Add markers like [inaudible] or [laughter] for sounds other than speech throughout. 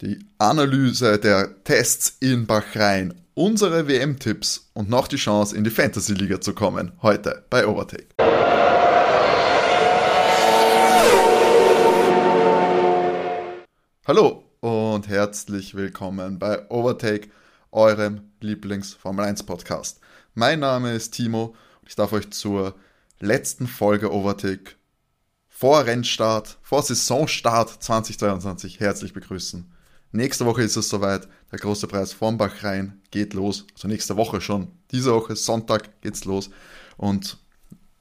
die Analyse der Tests in Bahrain, unsere WM-Tipps und noch die Chance, in die Fantasy-Liga zu kommen. Heute bei Overtake. Hallo und herzlich willkommen bei Overtake, eurem Lieblings-Formel 1 Podcast. Mein Name ist Timo und ich darf euch zur letzten Folge Overtake vor Rennstart, vor Saisonstart 2022 herzlich begrüßen. Nächste Woche ist es soweit. Der große Preis von Bachrhein geht los. Also nächste Woche schon. Diese Woche, Sonntag, geht's los. Und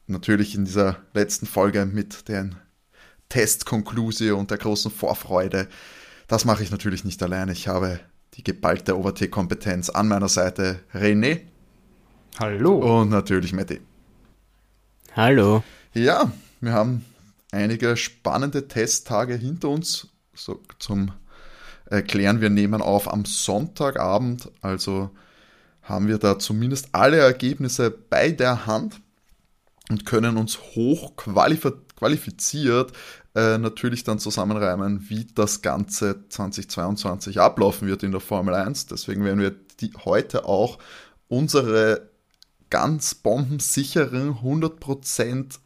natürlich in dieser letzten Folge mit den Testkonklusio und der großen Vorfreude. Das mache ich natürlich nicht alleine. Ich habe die geballte Overtake-Kompetenz an meiner Seite. René. Hallo. Und natürlich Matti. Hallo. Ja, wir haben einige spannende Testtage hinter uns. So zum erklären, wir nehmen auf am Sonntagabend, also haben wir da zumindest alle Ergebnisse bei der Hand und können uns hoch qualifiziert äh, natürlich dann zusammenreimen, wie das Ganze 2022 ablaufen wird in der Formel 1. Deswegen werden wir die, heute auch unsere ganz bombensicheren, 100%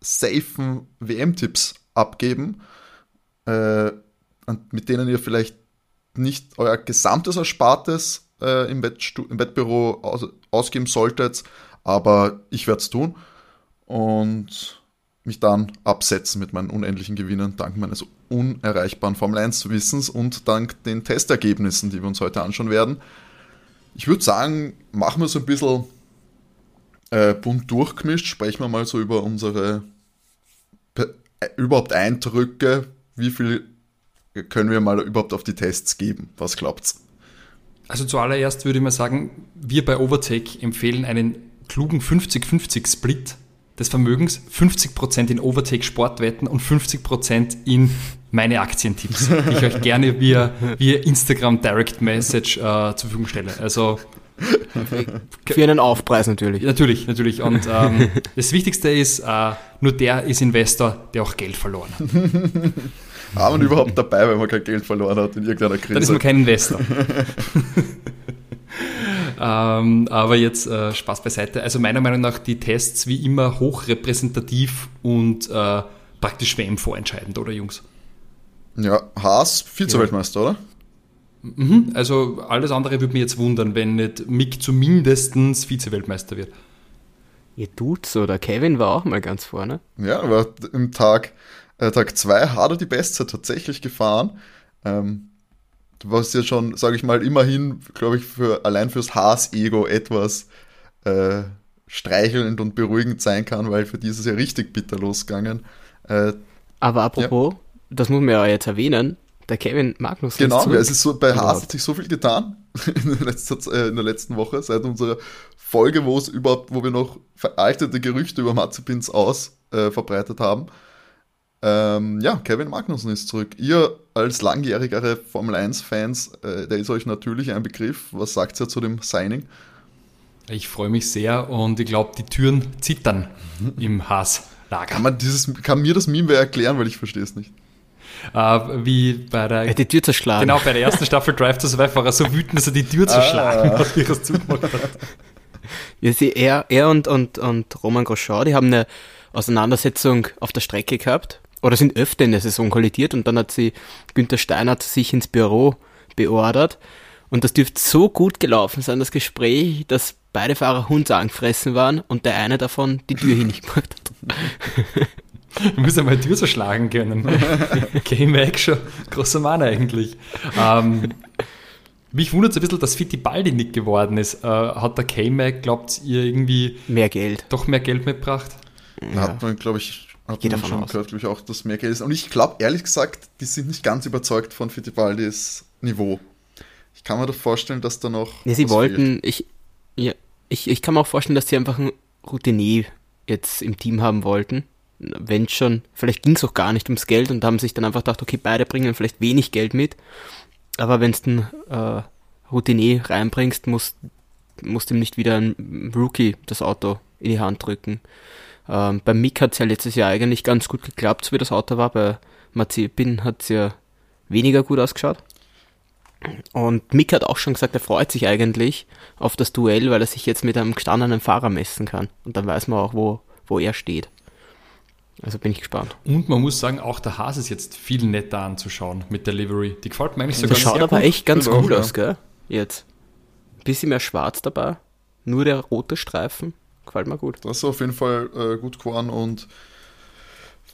safen WM-Tipps abgeben, äh, mit denen ihr vielleicht nicht euer gesamtes Erspartes äh, im, Wettstu im Wettbüro aus ausgeben solltet, aber ich werde es tun und mich dann absetzen mit meinen unendlichen Gewinnen dank meines unerreichbaren Formel 1 Wissens und dank den Testergebnissen, die wir uns heute anschauen werden. Ich würde sagen, machen wir so ein bisschen äh, bunt durchgemischt, sprechen wir mal so über unsere äh, überhaupt Eindrücke, wie viel können wir mal überhaupt auf die Tests geben? Was glaubt's? Also zuallererst würde ich mal sagen, wir bei Overtake empfehlen einen klugen 50-50-Split des Vermögens, 50% in Overtake Sportwetten und 50% in meine Aktientipps, die ich euch gerne via, via Instagram Direct Message äh, zur Verfügung stelle. Also für einen Aufpreis natürlich. Natürlich, natürlich. Und ähm, das Wichtigste ist, äh, nur der ist Investor, der auch Geld verloren hat. War man überhaupt dabei, wenn man kein Geld verloren hat in irgendeiner Krise? Dann ist man kein Investor. [laughs] [laughs] ähm, aber jetzt äh, Spaß beiseite. Also meiner Meinung nach die Tests wie immer hochrepräsentativ und äh, praktisch WM vorentscheidend, oder Jungs? Ja, Haas, Vize-Weltmeister, ja. oder? Mhm, also alles andere würde mich jetzt wundern, wenn nicht Mick zumindest Vize-Weltmeister wird. Ihr tut's oder Kevin war auch mal ganz vorne. Ja, aber im Tag äh, Tag 2 hat er die Bestzeit tatsächlich gefahren. Ähm, was ja schon, sage ich mal, immerhin, glaube ich, für, allein fürs Haas-Ego etwas äh, streichelnd und beruhigend sein kann, weil für dieses ja richtig bitter losgegangen. Äh, Aber apropos, ja. das muss man ja jetzt erwähnen, der Kevin Magnus. Genau, es ist so, bei Haas hat sich so viel getan [laughs] in der, letzten, äh, in der letzten Woche, seit unserer Folge, wo es überhaupt, wo wir noch veraltete Gerüchte über Mazepins aus äh, verbreitet haben. Ähm, ja, Kevin Magnussen ist zurück. Ihr als langjährigere Formel 1-Fans, äh, der ist euch natürlich ein Begriff. Was sagt ihr zu dem Signing? Ich freue mich sehr und ich glaube, die Türen zittern im Haas-Lager. Kann, man dieses, kann mir das Meme erklären, weil ich verstehe es nicht. Uh, wie bei der. Ja, die Tür zerschlagen. Genau, bei der ersten Staffel Drive to Survive war er so wütend, dass er die Tür zerschlagen ah. hat, wie er es zugemacht hat. Ja, sie, er, er und, und, und Roman Grosjean, die haben eine Auseinandersetzung auf der Strecke gehabt oder sind öfter in der Saison kollidiert und dann hat sie Günther Steinert sich ins Büro beordert. Und das dürfte so gut gelaufen sein, das Gespräch, dass beide Fahrer Hund angefressen waren und der eine davon die Tür hier nicht gemacht hat. [laughs] Du musst ja mal die Tür zerschlagen können. [laughs] K-Mac schon großer Mann eigentlich. Ähm, mich wundert es ein bisschen, dass Fittipaldi nicht geworden ist. Äh, hat der K-Mac, glaubt ihr, irgendwie mehr Geld? Doch mehr Geld mitgebracht? Ja. Hat man, glaube ich, hat man schon aus. gehört, glaube ich, auch, dass mehr Geld ist. Und ich glaube, ehrlich gesagt, die sind nicht ganz überzeugt von Fittipaldis Niveau. Ich kann mir doch vorstellen, dass da noch. Ja, sie wollten, fehlt. ich, ja, ich, ich kann mir auch vorstellen, dass sie einfach ein Routinier jetzt im Team haben wollten. Wenn schon, vielleicht ging es auch gar nicht ums Geld und haben sich dann einfach gedacht, okay, beide bringen vielleicht wenig Geld mit. Aber wenn du einen äh, Routinier reinbringst, musst, musst ihm nicht wieder ein Rookie das Auto in die Hand drücken. Ähm, bei Mick hat es ja letztes Jahr eigentlich ganz gut geklappt, so wie das Auto war. Bei Mazepin hat es ja weniger gut ausgeschaut. Und Mick hat auch schon gesagt, er freut sich eigentlich auf das Duell, weil er sich jetzt mit einem gestandenen Fahrer messen kann. Und dann weiß man auch, wo, wo er steht. Also bin ich gespannt. Und man muss sagen, auch der Hase ist jetzt viel netter anzuschauen mit der Livery. Die gefällt mir eigentlich sogar Das schaut sehr aber gut. echt ganz cool ja. aus, gell? Jetzt. Bisschen mehr schwarz dabei. Nur der rote Streifen. Gefällt mir gut. Das ist auf jeden Fall äh, gut geworden und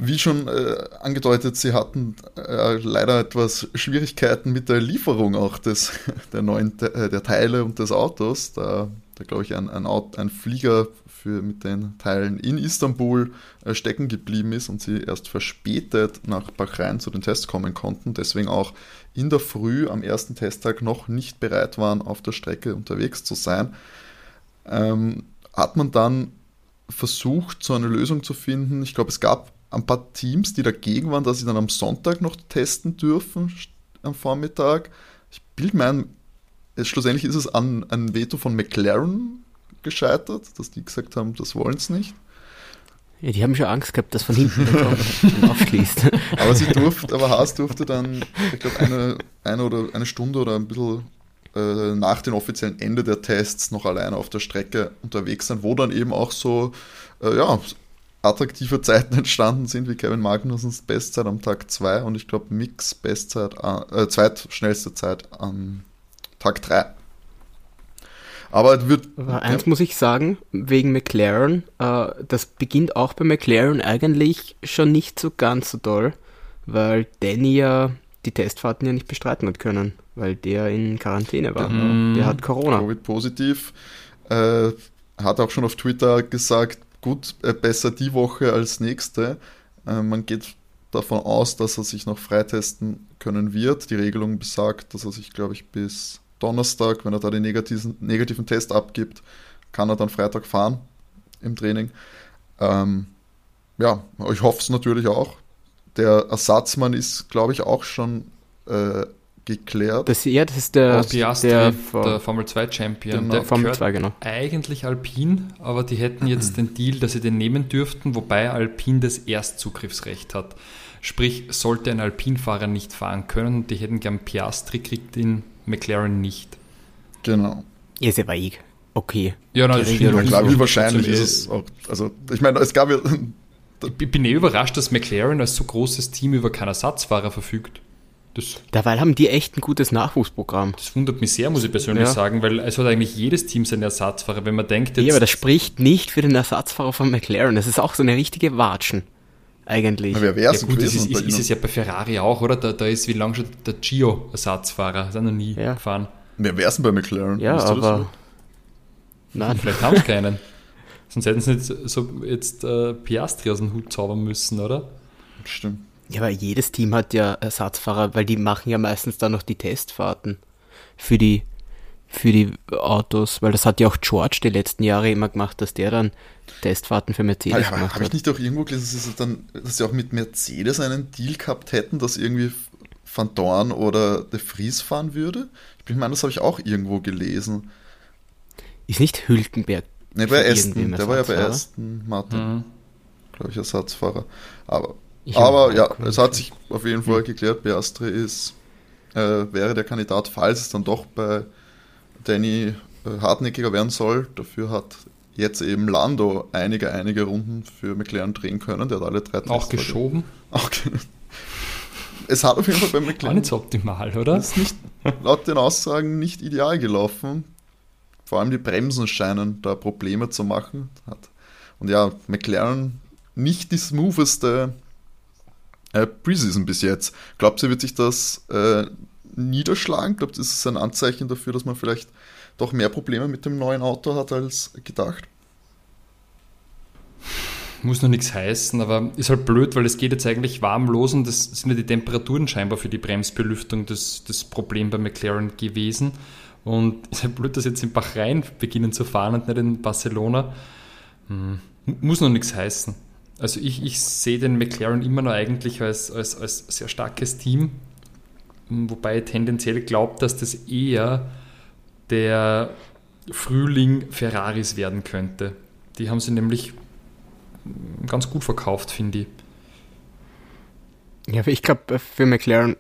wie schon äh, angedeutet, sie hatten äh, leider etwas Schwierigkeiten mit der Lieferung auch des, [laughs] der neuen Te- äh, der Teile und des Autos. Da, da glaube ich, ein, ein, Aut ein Flieger für, mit den Teilen in Istanbul äh, stecken geblieben ist und sie erst verspätet nach Bahrain zu den Tests kommen konnten. Deswegen auch in der Früh am ersten Testtag noch nicht bereit waren, auf der Strecke unterwegs zu sein. Ähm, hat man dann versucht, so eine Lösung zu finden. Ich glaube, es gab ein paar Teams, die dagegen waren, dass sie dann am Sonntag noch testen dürfen am Vormittag. Ich bilde mir ein, schlussendlich ist es an ein Veto von McLaren gescheitert, dass die gesagt haben, das wollen sie nicht. Ja, die haben schon Angst gehabt, dass von hinten und [laughs] aufschließt. Aber sie durfte, aber Haas durfte dann, ich glaube, eine, eine oder eine Stunde oder ein bisschen äh, nach dem offiziellen Ende der Tests noch alleine auf der Strecke unterwegs sein, wo dann eben auch so, äh, ja, attraktive Zeiten [laughs] entstanden sind, wie Kevin Magnusens Bestzeit am Tag 2 und ich glaube Mix Bestzeit, äh, zweitschnellste Zeit am Tag 3. Aber es wird, Aber eins muss ich sagen, wegen McLaren, äh, das beginnt auch bei McLaren eigentlich schon nicht so ganz so toll, weil Danny ja die Testfahrten ja nicht bestreiten hat können, weil der in Quarantäne war. Mhm. Der hat Corona. Covid-positiv. Äh, hat auch schon auf Twitter gesagt, gut, äh, besser die Woche als nächste. Äh, man geht davon aus, dass er sich noch freitesten können wird. Die Regelung besagt, dass er sich, glaube ich, bis Donnerstag, wenn er da den negativen, negativen Test abgibt, kann er dann Freitag fahren im Training. Ähm, ja, ich hoffe es natürlich auch. Der Ersatzmann ist, glaube ich, auch schon äh, geklärt. Das, ja, das ist der, Piastri, der, der, Formel 2 Champion, Genau. der Formel gehört 2, genau. eigentlich Alpin, aber die hätten jetzt den Deal, dass sie den nehmen dürften, wobei Alpin das Erstzugriffsrecht hat. Sprich, sollte ein Alpin-Fahrer nicht fahren können, die hätten gern Piastri, kriegt den McLaren nicht. Genau. Ja, ist aber eh okay. Ja, nein, Also, wie wahrscheinlich ist es auch. Also, ich meine, es gab ja. Ich bin eh überrascht, dass McLaren als so großes Team über keinen Ersatzfahrer verfügt. Das, Dabei haben die echt ein gutes Nachwuchsprogramm. das wundert mich sehr, muss ich persönlich Ja. sagen, weil es hat eigentlich jedes Team seinen Ersatzfahrer. Wenn man denkt, jetzt, Ja, aber das spricht nicht für den Ersatzfahrer von McLaren. Das ist auch so eine richtige Watschen. Eigentlich. Wer wäre ja es gut, das ist, ist, ist es ja bei Ferrari auch, oder? Da, da ist wie lange schon der Gio Ersatzfahrer. Ist er noch nie Ja. gefahren. Wer wäre es denn bei McLaren? ja, das aber. Nein, Vielleicht haben sie keinen. [laughs] Sonst hätten sie nicht so jetzt äh, Piastri aus dem Hut zaubern müssen, oder? Stimmt. Ja, aber jedes Team hat ja Ersatzfahrer, weil die machen ja meistens dann noch die Testfahrten für die, für die Autos, weil das hat ja auch George die letzten Jahre immer gemacht, dass der dann Testfahrten für Mercedes Aber gemacht habe ich hat. nicht auch irgendwo gelesen, dass sie, dann, dass sie auch mit Mercedes einen Deal gehabt hätten, dass irgendwie Van Dorn oder De Vries fahren würde? Ich bin meine, das habe ich auch irgendwo gelesen. Ist nicht Hülkenberg? Ne, bei Aston. Der war ja bei? Aston Martin, Mhm. glaube ich, Ersatzfahrer. Aber, Ich aber ja, auch es hat sich auf jeden Fall geklärt, Piastri ist, äh, wäre der Kandidat, falls es dann doch bei Danny äh, hartnäckiger werden soll. Dafür hat jetzt eben Lando einige, einige Runden für McLaren drehen können. Der hat alle drei Auch Tests- geschoben. [laughs] Auch es hat auf jeden Fall bei War McLaren nicht so optimal, oder? ist nicht, laut den Aussagen nicht ideal gelaufen. Vor allem die Bremsen scheinen da Probleme zu machen. Und ja, McLaren nicht die smootheste äh, Preseason bis jetzt. Glaubt ihr, wird sich das äh, niederschlagen? Glaubt ihr, ist es ein Anzeichen dafür, dass man vielleicht doch mehr Probleme mit dem neuen Auto hat als gedacht? Muss noch nichts heißen, aber ist halt blöd, weil es geht jetzt eigentlich warm los und das sind ja die Temperaturen scheinbar für die Bremsbelüftung das, das Problem bei McLaren gewesen. Und [laughs] ist halt blöd, dass jetzt in Bahrain beginnen zu fahren und nicht in Barcelona. Hm, muss noch nichts heißen. Also ich, ich sehe den McLaren immer noch eigentlich als, als, als sehr starkes Team, wobei ich tendenziell glaubt, dass das eher der Frühling Ferraris werden könnte. Die haben sie nämlich ganz gut verkauft, finde ich. Ja, ich glaube, für McLaren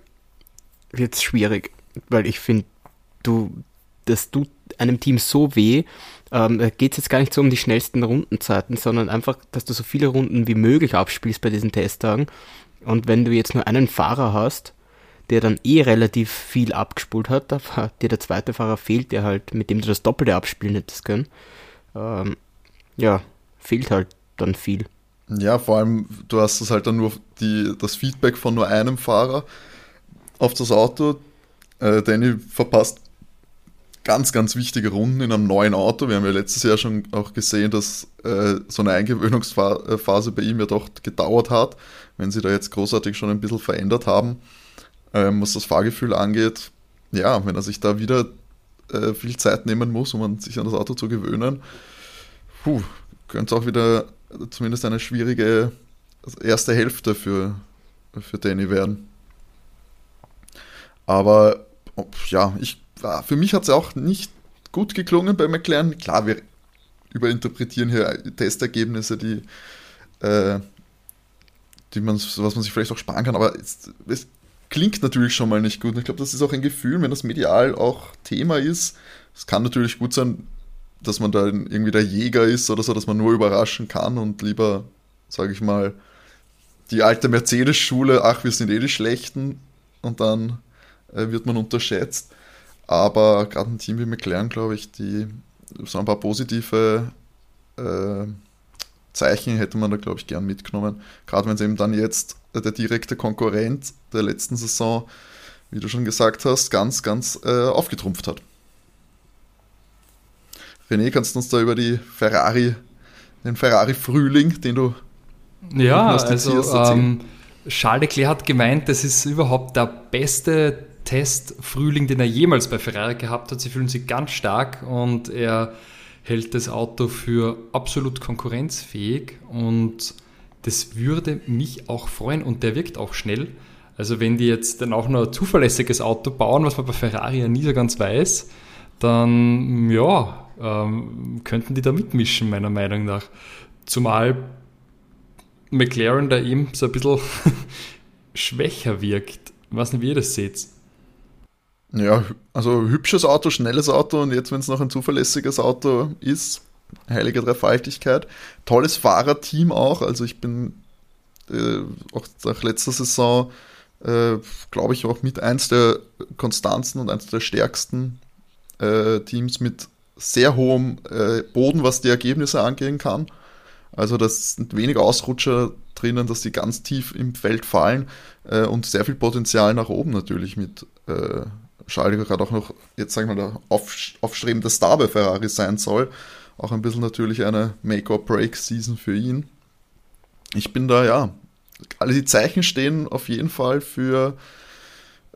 wird es schwierig, weil ich finde, du, das tut einem Team so weh. Ähm, da geht es jetzt gar nicht so um die schnellsten Rundenzeiten, sondern einfach, dass du so viele Runden wie möglich abspielst bei diesen Testtagen. Und wenn du jetzt nur einen Fahrer hast, der dann eh relativ viel abgespult hat, aber dir der zweite Fahrer fehlt, der halt, mit dem du das Doppelte abspielen hättest können, ähm, ja, fehlt halt dann viel. Ja, vor allem, du hast das halt dann nur die, das Feedback von nur einem Fahrer auf das Auto. Äh, Danny verpasst ganz, ganz wichtige Runden in einem neuen Auto. Wir haben ja letztes Jahr schon auch gesehen, dass äh, so eine Eingewöhnungsphase bei ihm ja doch gedauert hat, wenn sie da jetzt großartig schon ein bisschen verändert haben, ähm, was das Fahrgefühl angeht. Ja, wenn er sich da wieder äh, viel Zeit nehmen muss, um sich an das Auto zu gewöhnen, könnte es auch wieder zumindest eine schwierige erste Hälfte für, für Danny werden. Aber ja, ich, für mich hat es auch nicht gut geklungen bei McLaren. Klar, wir überinterpretieren hier Testergebnisse, die, äh, die man, was man sich vielleicht auch sparen kann, aber es, es klingt natürlich schon mal nicht gut. Und ich glaube, das ist auch ein Gefühl, wenn das medial auch Thema ist. Es kann natürlich gut sein, dass man da irgendwie der Jäger ist oder so, dass man nur überraschen kann und lieber, sage ich mal, die alte Mercedes-Schule, ach, wir sind eh die Schlechten und dann äh, wird man unterschätzt. Aber gerade ein Team wie McLaren, glaube ich, die so ein paar positive äh, Zeichen hätte man da, glaube ich, gern mitgenommen. Gerade wenn es eben dann jetzt der direkte Konkurrent der letzten Saison, wie du schon gesagt hast, ganz, ganz äh, aufgetrumpft hat. René, kannst du uns da über die Ferrari, den Ferrari-Frühling, den du ja, also ähm, Charles Leclerc hat gemeint, das ist überhaupt der beste Test-Frühling, den er jemals bei Ferrari gehabt hat. Sie fühlen sich ganz stark und er hält das Auto für absolut konkurrenzfähig und das würde mich auch freuen und der wirkt auch schnell. Also wenn die jetzt dann auch noch ein zuverlässiges Auto bauen, was man bei Ferrari ja nie so ganz weiß, dann ja, ähm, könnten die da mitmischen, meiner Meinung nach. Zumal McLaren da eben so ein bisschen [laughs] schwächer wirkt. Ich weiß nicht, wie ihr das seht. Ja, also hübsches Auto, schnelles Auto und jetzt, wenn es noch ein zuverlässiges Auto ist, heilige Dreifaltigkeit. Tolles Fahrerteam auch, also ich bin äh, auch nach letzter Saison, äh, glaube ich, auch mit eins der konstanten und eins der stärksten äh, Teams mit sehr hohem äh, Boden, was die Ergebnisse angehen kann. Also das sind wenig Ausrutscher drinnen, dass die ganz tief im Feld fallen äh, und sehr viel Potenzial nach oben natürlich mit äh, Schalke gerade auch noch, jetzt sagen wir der auf, aufstrebende Star bei Ferrari sein soll. Auch ein bisschen natürlich eine Make-or-Break-Season für ihn. Ich bin da, ja, alle die Zeichen stehen auf jeden Fall für,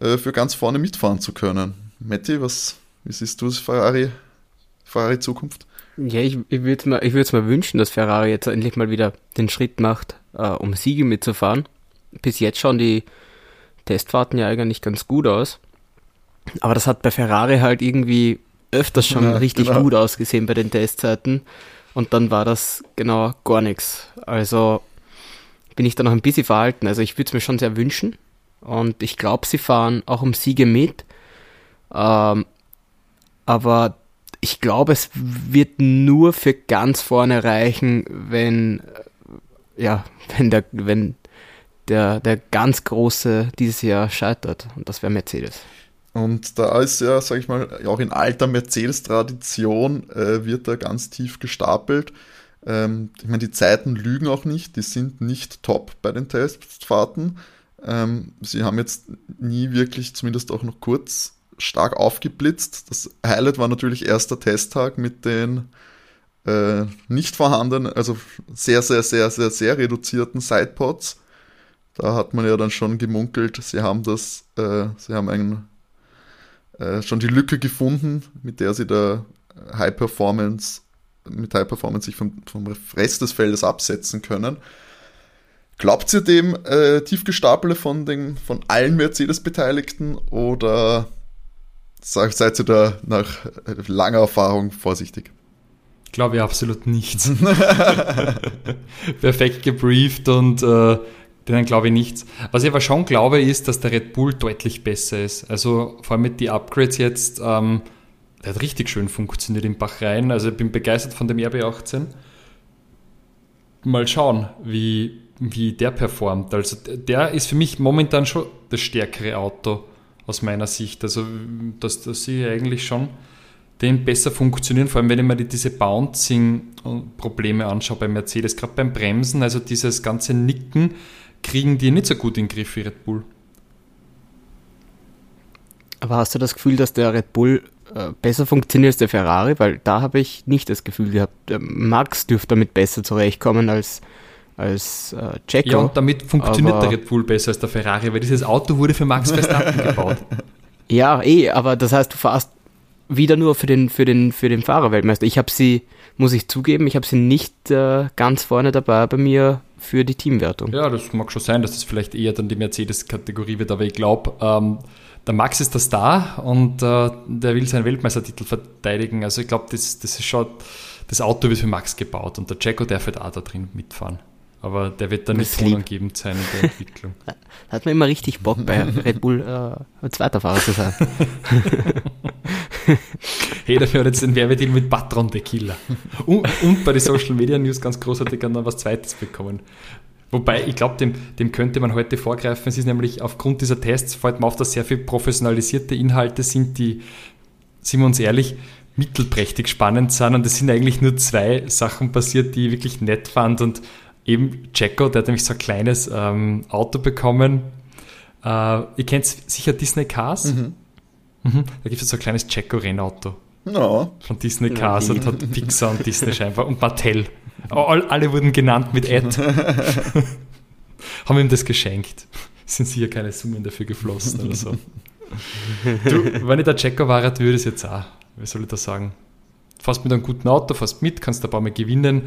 äh, für ganz vorne mitfahren zu können. Matti, was, wie siehst du das Ferrari Ferrari-Zukunft? Ja, ich, ich würde mir, ich mir wünschen, dass Ferrari jetzt endlich mal wieder den Schritt macht, äh, um Siege mitzufahren. Bis jetzt schauen die Testfahrten ja eigentlich ganz gut aus. Aber das hat bei Ferrari halt irgendwie öfters schon ja, richtig genau. gut ausgesehen bei den Testzeiten. Und dann war das genau gar nichts. Also bin ich da noch ein bisschen verhalten. Also ich würde es mir schon sehr wünschen. Und ich glaube, sie fahren auch um Siege mit. Ähm, aber ich glaube, es wird nur für ganz vorne reichen, wenn, äh, ja, [laughs] wenn der, wenn der, der ganz große dieses Jahr scheitert. Und das wäre Mercedes. Und da ist ja, sag ich mal, auch in alter Mercedes-Tradition äh, wird da ganz tief gestapelt. Ähm, ich meine, die Zeiten lügen auch nicht, die sind nicht top bei den Testfahrten. Ähm, sie haben jetzt nie wirklich, zumindest auch noch kurz, stark aufgeblitzt. Das Highlight war natürlich erster Testtag mit den äh, nicht vorhandenen, also sehr, sehr, sehr, sehr, sehr reduzierten Sidepods. Da hat man ja dann schon gemunkelt, sie haben das, äh, sie haben einen, äh, schon die Lücke gefunden, mit der sie da High Performance, mit High Performance sich vom, vom Rest des Feldes absetzen können. Glaubt ihr dem äh, Tiefgestapele von, von allen Mercedes-Beteiligten oder seid ihr da nach langer Erfahrung vorsichtig? Ich glaube absolut nichts. [laughs] Perfekt gebrieft und äh, Denen glaube ich nichts. Was ich aber schon glaube, ist, dass der Red Bull deutlich besser ist. Also vor allem mit den Upgrades jetzt, ähm, der hat richtig schön funktioniert im Bahrain. Also ich bin begeistert von dem RB18. Mal schauen, wie, wie der performt. Also der ist für mich momentan schon das stärkere Auto aus meiner Sicht. Also dass, dass sie eigentlich schon den besser funktionieren, vor allem wenn ich mir diese Bouncing-Probleme anschaue bei Mercedes, gerade beim Bremsen, also dieses ganze Nicken, kriegen die nicht so gut in den Griff wie Red Bull. Aber hast du das Gefühl, dass der Red Bull äh, besser funktioniert als der Ferrari? Weil da habe ich nicht das Gefühl gehabt. Max dürfte damit besser zurechtkommen als, als äh, Checo. Ja, und damit funktioniert aber, der Red Bull besser als der Ferrari, weil dieses Auto wurde für Max Verstappen gebaut. [laughs] Ja, eh, aber das heißt, du fährst wieder nur für den, für den, für den Fahrerweltmeister. Ich habe sie, muss ich zugeben, ich habe sie nicht äh, ganz vorne dabei bei mir für die Teamwertung. Ja, das mag schon sein, dass das vielleicht eher dann die Mercedes-Kategorie wird, aber ich glaube, ähm, der Max ist der Star und äh, der will seinen Weltmeistertitel verteidigen. Also ich glaube, das, das ist schon, das Auto wird für Max gebaut und der Jacko darf halt auch da drin mitfahren. Aber der wird dann nicht tonangebend sein in der Entwicklung. [laughs] Da hat man immer richtig Bock bei Red Bull äh, zweiter Fahrer zu sein. [laughs] hey, dafür hat jetzt den Werbedeal mit Patron Tequila. Und, und bei den Social Media News ganz großartig dann was Zweites bekommen. Wobei, ich glaube, dem, dem könnte man heute vorgreifen. Es ist nämlich aufgrund dieser Tests, fällt mir auf, dass sehr viel professionalisierte Inhalte sind, die, sind wir uns ehrlich, mittelprächtig spannend sind. Und es sind eigentlich nur zwei Sachen passiert, die ich wirklich nett fand. Und eben Jacko, der hat nämlich so ein kleines ähm, Auto bekommen. Äh, ihr kennt sicher Disney Cars. Mhm. Mhm. Da gibt es so ein kleines Jacko-Rennauto. No. Von Disney Cars und hat Pixar und Disney scheinbar und Mattel. All, alle wurden genannt mit Ed. [laughs] Haben ihm das geschenkt. Sind sicher keine Summen dafür geflossen oder so. Du, wenn ich der Jacko war, würde ich es jetzt auch. Wie soll ich das sagen? Fast mit einem guten Auto, fast mit, kannst ein paar Mal gewinnen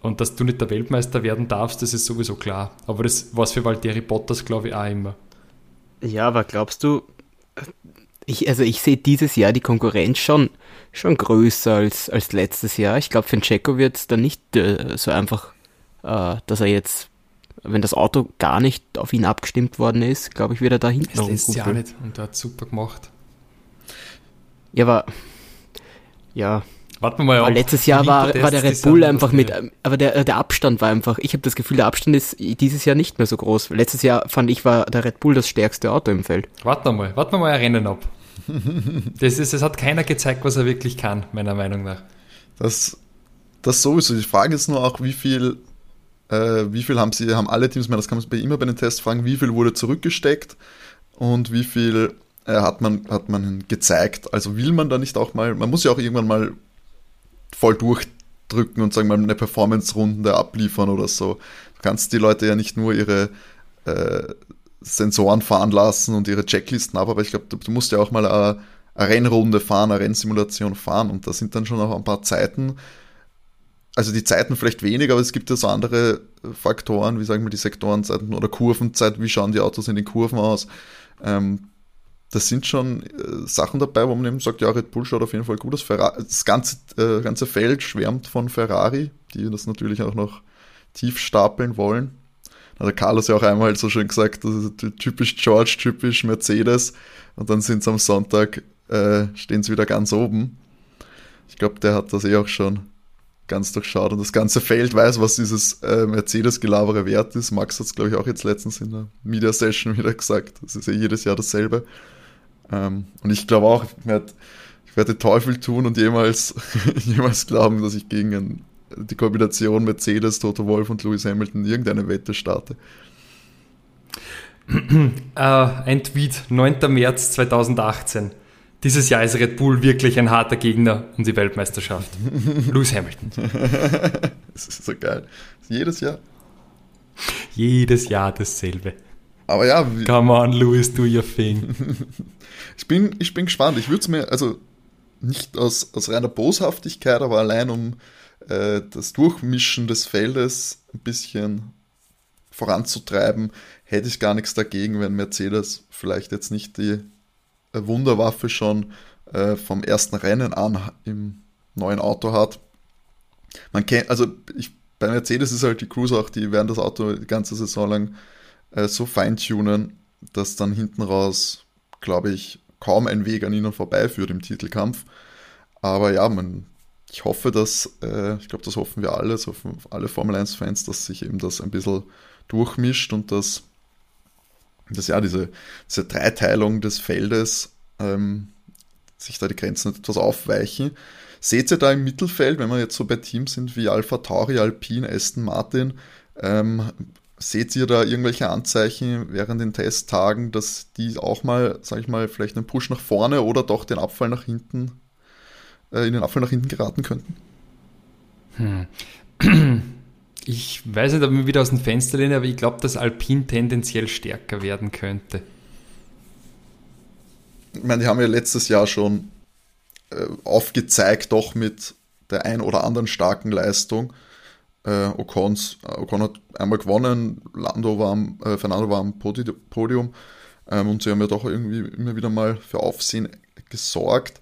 und dass du nicht der Weltmeister werden darfst, das ist sowieso klar. Aber das war es für Valtteri Bottas, glaube ich, auch immer. Ja, aber glaubst du, ich, also ich sehe dieses Jahr die Konkurrenz schon, schon größer als, als letztes Jahr. Ich glaube, für den Checo wird es dann nicht äh, so einfach, äh, dass er jetzt, wenn das Auto gar nicht auf ihn abgestimmt worden ist, glaube ich, wird er da hinten Das lässt ja nicht und er hat super gemacht. Ja, aber ja, Warten wir mal auf. Letztes Jahr war, war der Red Bull einfach mit, aber der, der Abstand war einfach, ich habe das Gefühl, der Abstand ist dieses Jahr nicht mehr so groß. Letztes Jahr fand ich, war der Red Bull das stärkste Auto im Feld. Warten wir mal, warten wir mal ein Rennen ab. das, ist, das hat keiner gezeigt, was er wirklich kann, meiner Meinung nach. Das, das sowieso. Die Frage ist nur auch, wie viel, äh, wie viel haben sie, haben alle Teams, das kann man bei immer bei den Tests fragen, wie viel wurde zurückgesteckt und wie viel äh, hat man, hat man gezeigt. Also will man da nicht auch mal, man muss ja auch irgendwann mal voll durchdrücken und sagen mal eine Performance-Runde abliefern oder so. Du kannst die Leute ja nicht nur ihre äh, Sensoren fahren lassen und ihre Checklisten ab, aber ich glaube, du, du, musst ja auch mal eine, eine Rennrunde fahren, eine Rennsimulation fahren und da sind dann schon auch ein paar Zeiten, also die Zeiten vielleicht weniger, aber es gibt ja so andere Faktoren, wie sagen wir die Sektorenzeiten oder Kurvenzeit, wie schauen die Autos in den Kurven aus. Ähm, das sind schon äh, Sachen dabei, wo man eben sagt, ja, Red Bull schaut auf jeden Fall gut aus. Ferrari, das ganze, äh, ganze Feld schwärmt von Ferrari, die das natürlich auch noch tief stapeln wollen. Hat der Carlos ja auch einmal so schön gesagt, das ist typisch George, typisch Mercedes. Und dann sind sie am Sonntag, äh, stehen sie wieder ganz oben. Ich glaube, der hat das eh auch schon ganz durchschaut und das ganze Feld weiß, was dieses äh, Mercedes-Gelabere wert ist. Max hat es, glaube ich, auch jetzt letztens in der Media-Session [laughs] wieder gesagt. Das ist ja jedes Jahr dasselbe. Ähm, und ich glaube auch, ich werde, ich werde Teufel tun und jemals, [laughs] jemals glauben, dass ich gegen ein, die Kombination Mercedes, Toto Wolf und Lewis Hamilton irgendeine Wette starte. Ein Tweet, 9. März 2018. Dieses Jahr ist Red Bull wirklich ein harter Gegner um die Weltmeisterschaft. [laughs] Lewis Hamilton. [laughs] das ist so geil. Jedes Jahr. Jedes Jahr dasselbe. Aber ja. Come on, Lewis, do your thing. [laughs] ich, bin, ich bin gespannt. Ich würde es mir, also nicht aus, aus reiner Boshaftigkeit, aber allein um äh, das Durchmischen des Feldes ein bisschen voranzutreiben, hätte ich gar nichts dagegen, wenn Mercedes vielleicht jetzt nicht die äh, Wunderwaffe schon äh, vom ersten Rennen an im neuen Auto hat. Man kennt, also ich, bei Mercedes ist halt die Crews auch, die werden das Auto die ganze Saison lang äh, so feintunen, dass dann hinten raus, glaube ich, kaum ein Weg an ihnen vorbeiführt im Titelkampf. Aber ja, man, ich hoffe, dass, äh, ich glaube, das hoffen wir alle, das hoffen alle Formel 1-Fans, dass sich eben das ein bisschen durchmischt und dass, dass ja diese, diese Dreiteilung des Feldes ähm, sich da die Grenzen etwas aufweichen. Seht ihr da im Mittelfeld, wenn wir jetzt so bei Teams sind wie Alpha Tauri, Alpine, Aston Martin, ähm, seht ihr da irgendwelche Anzeichen während den Testtagen, dass die auch mal, sag ich mal, vielleicht einen Push nach vorne oder doch den Abfall nach hinten, äh, in den Abfall nach hinten geraten könnten? Hm. [clears throat] Ich weiß nicht, ob ich mich wieder aus dem Fenster lehne, aber ich glaube, dass Alpine tendenziell stärker werden könnte. Ich meine, die haben ja letztes Jahr schon äh, aufgezeigt, doch mit der ein oder anderen starken Leistung. Äh, Ocons, äh, Ocon hat einmal gewonnen, Lando war am, äh, Fernando war am Podium ähm, und sie haben ja doch irgendwie immer wieder mal für Aufsehen gesorgt.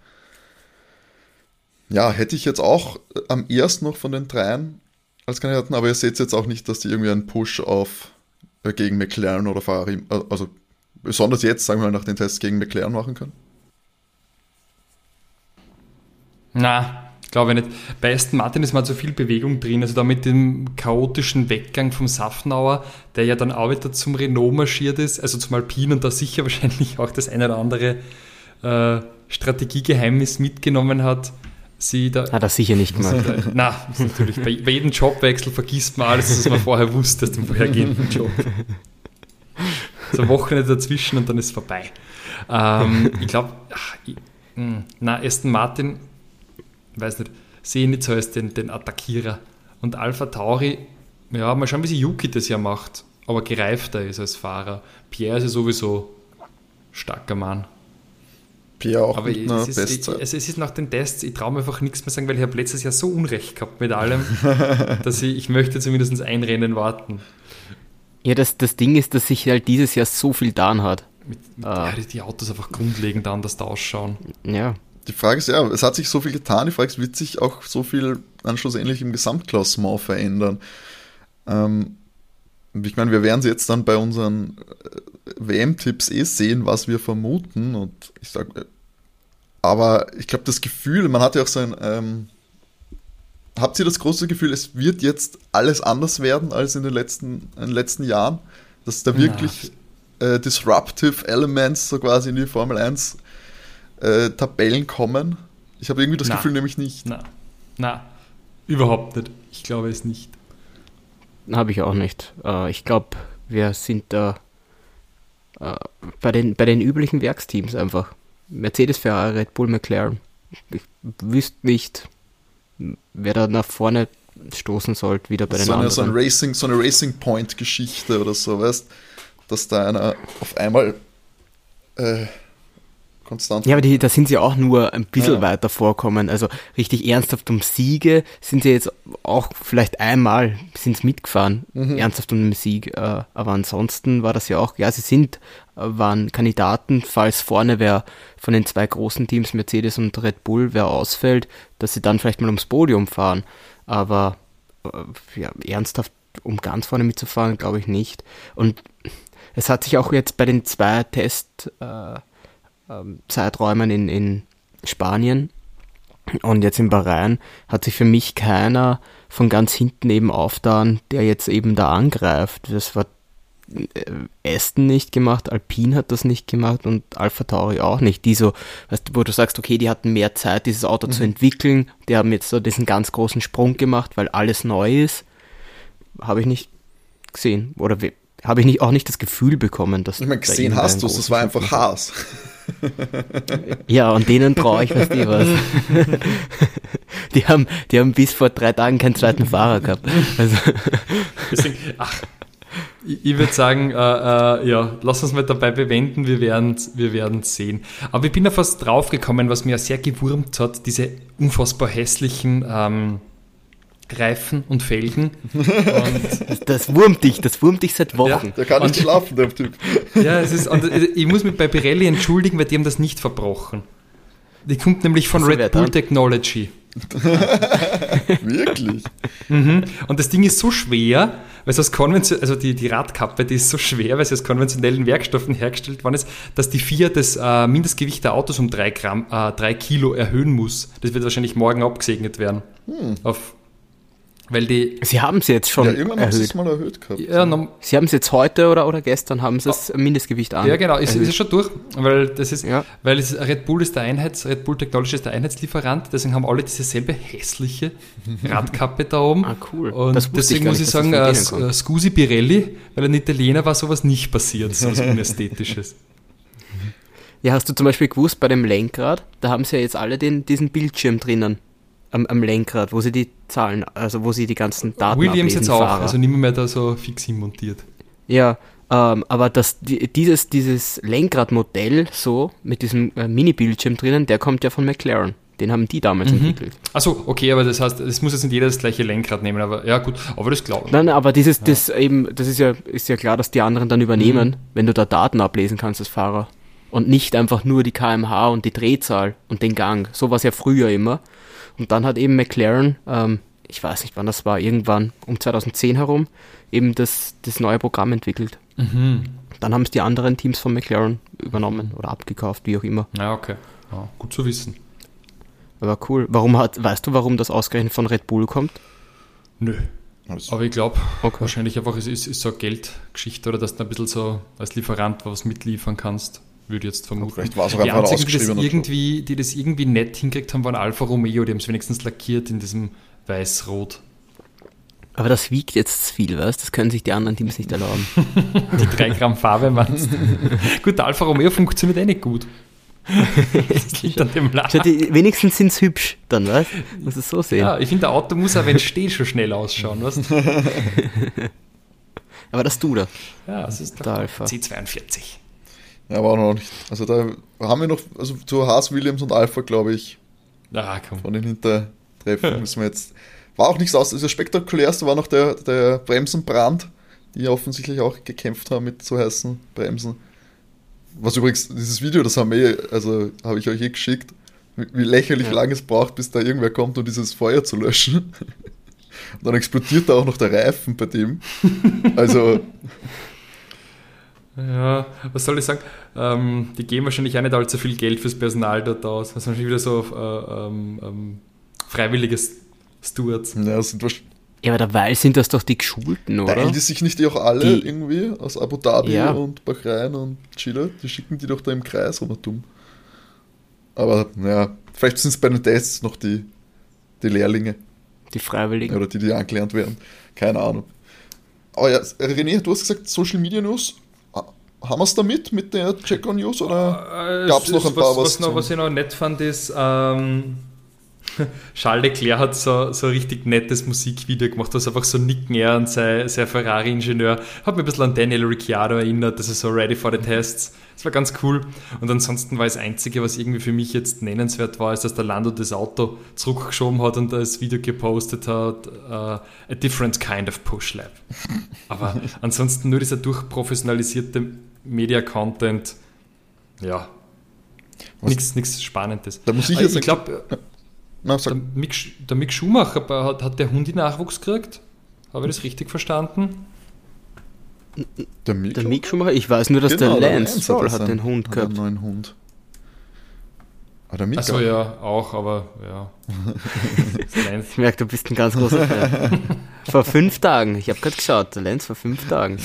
Ja, hätte ich jetzt auch äh, am ersten noch von den dreien als Kandidaten, aber ihr seht jetzt auch nicht, dass die irgendwie einen Push auf äh, gegen McLaren oder Ferrari, äh, also besonders jetzt, sagen wir mal, nach den Tests gegen McLaren machen können? Na, glaube ich nicht. Bei Aston Martin ist mal so viel Bewegung drin. Also da mit dem chaotischen Weggang vom Safnauer, der ja dann auch wieder zum Renault marschiert ist, also zum Alpine und da sicher [laughs] wahrscheinlich auch das eine oder andere äh, Strategiegeheimnis mitgenommen hat. Sie da, hat er sicher nicht gemacht. [laughs] Na, natürlich. Bei, bei, jedem Jobwechsel vergisst man alles, was man vorher wusste aus dem vorhergehenden [laughs] Job. So ein Wochenende dazwischen und dann ist es vorbei. Ähm, ich glaube, hm, na, Aston Martin weiß nicht, sehe ich nicht so als den, den Attackierer. Und Alpha Tauri, ja, mal schauen, wie sie Yuki das ja macht, aber gereifter ist als Fahrer. Pierre ist ja sowieso starker Mann. Pierre auch aber mit es, ist, ich, also es ist nach den Tests, ich traue mir einfach nichts mehr sagen, weil ich habe letztes Jahr so Unrecht gehabt mit allem, [laughs] dass ich, ich möchte zumindest ein Rennen warten. Ja, das, das Ding ist, dass sich halt dieses Jahr so viel getan hat. Mit, mit ah. ja, die Autos einfach grundlegend anders ausschauen. Ja die Frage ist ja, es hat sich so viel getan, die Frage ist, wird sich auch so viel dann schlussendlich im Gesamtklassement verändern? Ähm, ich meine, wir werden es jetzt dann bei unseren äh, WM-Tipps eh sehen, was wir vermuten. Und ich sage, äh, aber ich glaube, das Gefühl, man hat ja auch so ein, ähm, habt ihr das große Gefühl, es wird jetzt alles anders werden als in den letzten, in den letzten Jahren? Dass da wirklich äh, disruptive Elements so quasi in die Formel 1 äh, Tabellen kommen? Ich habe irgendwie das na, Gefühl nämlich nicht. Na, na, überhaupt nicht. Ich glaube es nicht. Habe ich auch nicht. Äh, ich glaube, wir sind da äh, bei, den, bei den üblichen Werksteams einfach. Mercedes, Ferrari, Red Bull, McLaren. Ich wüsste nicht, wer da nach vorne stoßen sollte, wieder bei den so eine, anderen. So, ein Racing, so eine Racing Point-Geschichte oder so, weißt dass da einer auf einmal äh, konstant. Ja, aber die, da sind sie auch nur ein bisschen ja. weiter vorkommen. Also richtig ernsthaft um Siege sind sie jetzt auch vielleicht einmal sind mitgefahren, mhm. ernsthaft um den Sieg. Äh, aber ansonsten war das ja auch, ja, sie sind, äh, waren Kandidaten, falls vorne wer von den zwei großen Teams, Mercedes und Red Bull, wer ausfällt, dass sie dann vielleicht mal ums Podium fahren. Aber äh, ja, ernsthaft um ganz vorne mitzufahren, glaube ich nicht. Und es hat sich auch jetzt bei den zwei Test äh, Zeiträumen in, in Spanien und jetzt in Bahrain hat sich für mich keiner von ganz hinten eben aufgetan, der jetzt eben da angreift. Das war äh, Aston nicht gemacht, Alpine hat das nicht gemacht und Alpha Tauri auch nicht. Die so, weißt du, wo du sagst, okay, die hatten mehr Zeit, dieses Auto mhm. zu entwickeln, die haben jetzt so diesen ganz großen Sprung gemacht, weil alles neu ist. Habe ich nicht gesehen. Oder habe ich nicht, auch nicht das Gefühl bekommen, dass. Ich meine, gesehen hast du es, das war einfach Haas. Ja, und denen traue ich was die [laughs] was. [laughs] Die haben, die haben bis vor drei Tagen keinen zweiten Fahrer gehabt. Also. Deswegen, ach, ich, würde sagen, äh, äh, ja, lass uns mal dabei bewenden, wir werden wir werden sehen. Aber ich bin da fast draufgekommen, was mir sehr gewurmt hat, diese unfassbar hässlichen ähm, Reifen und Felgen. Und das, [laughs] das, wurmt dich, das wurmt dich seit Wochen. Ja, der kann nicht und, schlafen, der Typ. [laughs] Ja, es ist, und ich muss mich bei Pirelli entschuldigen, weil die haben das nicht verbrochen. Die kommt nämlich von Red Bull Technology. [laughs] Wirklich? Mhm. Und das Ding ist so schwer, weil es aus konventionellen, also die, die Radkappe, die ist so schwer, weil sie aus konventionellen Werkstoffen hergestellt worden ist, dass die FIA das äh, Mindestgewicht der Autos um drei, Gramm, äh, drei Kilo erhöhen muss. Das wird wahrscheinlich morgen abgesegnet werden. Hm. Auf weil die. Sie haben sie jetzt schon Ja, irgendwann haben sie erhöht. es mal erhöht gehabt. Ja, nom- Sie haben es jetzt heute oder, oder gestern haben sie das Mindestgewicht an. ja genau, ist, erhöht. ist schon durch, weil das ist, Ja. weil es, Red Bull ist der Einheits, Red Bull Technology ist der Einheitslieferant, deswegen haben alle diese selbe hässliche [laughs] Radkappe da oben. Ah, cool. Und Das wusste ich deswegen gar muss nicht, ich sagen, äh, äh, Scusi Pirelli, weil ein Italiener war sowas nicht passiert, so was [laughs] Unästhetisches. Ja, hast du zum Beispiel gewusst, bei dem Lenkrad, da haben sie ja jetzt alle den, diesen Bildschirm drinnen. Am, am Lenkrad, wo sie die Zahlen, also wo sie die ganzen Daten Williams ablesen, jetzt auch, Fahrer. also nicht mehr da so fix hinmontiert. Ja, ähm, aber das, die, dieses, dieses Lenkradmodell so, mit diesem äh, Mini-Bildschirm drinnen, der kommt ja von McLaren. Den haben die damals Mhm. entwickelt. Achso, okay, aber das heißt, es muss jetzt nicht jeder das gleiche Lenkrad nehmen, aber ja gut, aber das glaube ich. Nein, aber dieses, das eben, das ist ja, ist ja klar, dass die anderen dann übernehmen, Mhm. wenn du da Daten ablesen kannst als Fahrer. Und nicht einfach nur die kmh und die Drehzahl und den Gang. So war es ja früher immer. Und dann hat eben McLaren, ähm, ich weiß nicht wann das war, irgendwann um 2010 herum, eben das, das neue Programm entwickelt. Mhm. Dann haben es die anderen Teams von McLaren übernommen oder abgekauft, wie auch immer. Ja, okay. Ja, gut zu wissen. Aber cool. Warum hat, weißt du, warum das ausgerechnet von Red Bull kommt? Nö. Aber ich glaube, Okay. wahrscheinlich einfach, es ist, ist so eine Geldgeschichte oder dass du ein bisschen so als Lieferant was mitliefern kannst, würde ich jetzt vermuten. vielleicht war es auch die einfach ein einzigen, die das, irgendwie, die das irgendwie nett hingekriegt haben, waren Alfa Romeo, die haben es wenigstens lackiert in diesem weiß-rot. Aber das wiegt jetzt viel, weißt Das können sich die anderen Teams nicht erlauben. [laughs] [laughs] Die 3 Gramm Farbe meinst [laughs] Gut, der Alfa Romeo funktioniert eh nicht gut. das liegt an dem Schau, Laden. die, wenigstens sind es hübsch, dann, weißt du? Muss es so sehen. Ja, ich finde, der Auto muss auch, wenn es steht, schon schnell ausschauen. Weißt? Aber das du da. Ja, das ist Der Alpha. C42. Ja, aber auch noch nicht. Also da haben wir noch, also zu Haas, Williams und Alpha, glaube ich, Ah, komm. von den Hintertreffen [laughs] müssen wir jetzt. War auch nichts aus. Also das spektakulärste war noch der, der Bremsenbrand, die offensichtlich auch gekämpft haben mit so heißen Bremsen. Was übrigens, dieses Video, das haben wir, eh- also habe ich euch eh geschickt, wie wie lächerlich Ja. lang es braucht, bis da irgendwer kommt, um dieses Feuer zu löschen. [laughs] Und dann explodiert da auch noch der Reifen bei dem. Also, [laughs] Ja, was soll ich sagen? Ähm, die geben wahrscheinlich auch nicht allzu viel Geld fürs Personal dort aus. Das sind wahrscheinlich wieder so äh, ähm, ähm, freiwillige Stewards. ja, sind. Ja, aber dabei sind das doch die Geschulten, oder? Teilen die sich nicht auch alle Die- irgendwie aus Abu Dhabi Ja. und Bahrain und Chile? Die schicken die doch da im Kreis rum dumm. Aber naja, vielleicht sind es bei den Tests noch die, die Lehrlinge Die Freiwilligen. oder die, die angelernt werden. Keine Ahnung. Aber ja, René, du hast gesagt, Social Media News. Ha- Haben wir es damit mit der Checker News oder? Äh, Gab's es noch ein ist paar was, was was, noch, was ich noch nett fand, ist, ähm, [laughs] Charles Leclerc hat so, so ein richtig nettes Musikvideo gemacht, was einfach so nicken er und sein, sein Ferrari-Ingenieur. Hat mich ein bisschen an Daniel Ricciardo erinnert, das ist so ready for the tests. Das war ganz cool. Und ansonsten war das Einzige, was irgendwie für mich jetzt nennenswert war, ist, dass der Lando das Auto zurückgeschoben hat und das Video gepostet hat, äh, a different kind of push lap. [laughs] Aber ansonsten nur dieser durchprofessionalisierte Media-Content, ja, nichts Spannendes. Da muss ich Aber jetzt ich glaube, Na, sag, der Mick, der Mick Schumacher hat, hat der Hundi-Nachwuchs gekriegt. Habe ich das richtig verstanden? Der Mick, Der Mick Schumacher, ich weiß nur, dass Genau, der Lance Stroll das hat einen- den Hund hat gehabt. einen neuen Hund. Ah, der Mick Achso, ja, auch, aber ja. [laughs] Lance- Ich merke, du bist ein ganz großer Fan. [laughs] vor fünf Tagen, ich habe gerade geschaut, der Lance vor fünf Tagen.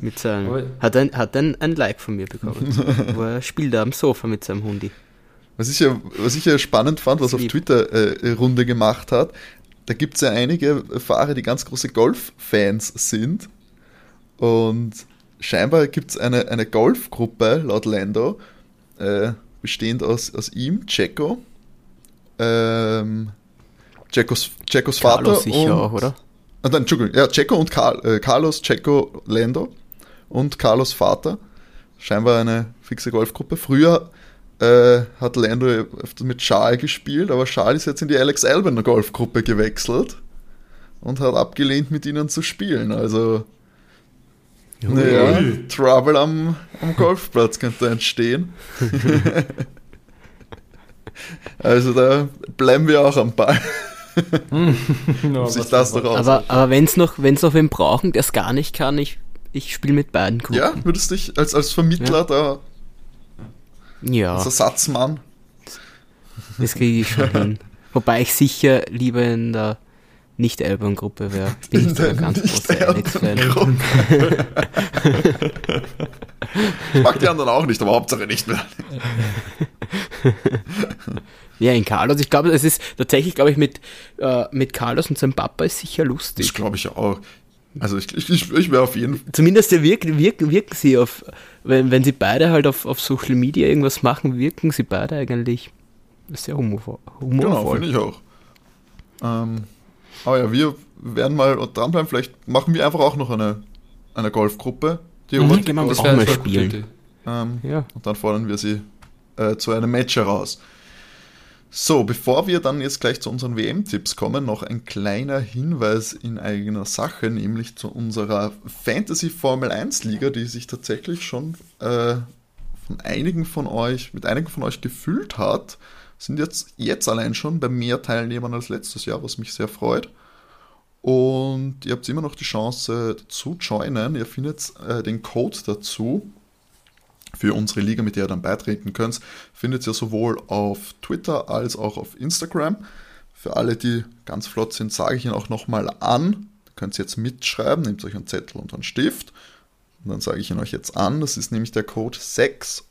Mit seinem, Aber- hat ein, hat ein, ein Like von mir bekommen. [laughs] wo er spielt da am Sofa mit seinem Hundi. Was ich ja, was ich ja spannend fand, was auf. Twitter äh, Runde gemacht hat, da gibt es ja einige Fahrer, die ganz große Golf-Fans sind. Und scheinbar gibt es eine, eine Golfgruppe, laut Lando, äh, bestehend aus, aus ihm, Checo, ähm, Checos, Checos Vater sicher und, auch, oder? Ah, nein, Entschuldigung, ja, Checo und Carl, äh, Carlos, Checo, Lando und Carlos Vater. Scheinbar eine fixe Golfgruppe. Früher äh, hat Lando öfter mit Charles gespielt, aber Charles ist jetzt in die Alex Albon Golfgruppe gewechselt und hat abgelehnt, mit ihnen zu spielen. Also, naja, Trouble am, am Golfplatz könnte entstehen. [laughs] Also da bleiben wir auch am Ball. Ja, um sich was- das doch. Aber, aber wenn es noch, wenn's noch wen brauchen, der es gar nicht kann, ich, ich spiele mit beiden Gruppen. Ja, würdest du dich als, als Vermittler da, Ja, als Ersatzmann? das kriege ich schon hin. [laughs] Wobei ich sicher lieber in der Nicht-Album-Gruppe wäre. [laughs] Bin ich sogar ganz großer Alex-Fan. ich mag die anderen auch nicht, aber Hauptsache nicht mehr. [laughs] Ja, in Carlos, ich glaube, es ist tatsächlich, glaube ich, mit, äh, mit Carlos und seinem Papa ist sicher Das lustig. glaube ich auch. Also ich, ich, ich, wäre auf jeden Fall. Zumindest wirken, wirken, wirken sie auf, wenn, wenn sie beide halt auf, auf Social Media irgendwas machen, wirken sie beide eigentlich sehr humorvoll. Genau, humorvoll. finde ich auch. Ähm, aber ja, wir werden mal dranbleiben. Vielleicht machen wir einfach auch noch eine, eine Golfgruppe. Die Mhm, gehen wir auch mal spielen. Ähm, ja. Und dann fordern wir sie äh, zu einem Match heraus. So, bevor wir dann jetzt gleich zu unseren WM-Tipps kommen, noch ein kleiner Hinweis in eigener Sache, nämlich zu unserer Fantasy Formel 1 Liga, die sich tatsächlich schon äh, von einigen von euch, mit einigen von euch gefüllt hat. Sind jetzt, jetzt allein schon bei mehr Teilnehmern als letztes Jahr, was mich sehr freut. Und ihr habt immer noch die Chance zu joinen. Ihr findet äh, den Code dazu für unsere Liga, mit der ihr dann beitreten könnt, findet ihr sowohl auf Twitter als auch auf Instagram. Für alle, die ganz flott sind, sage ich ihn auch nochmal an. Ihr könnt ihr jetzt mitschreiben, nehmt euch einen Zettel und einen Stift. Und dann sage ich ihn euch jetzt an. Das ist nämlich der Code 6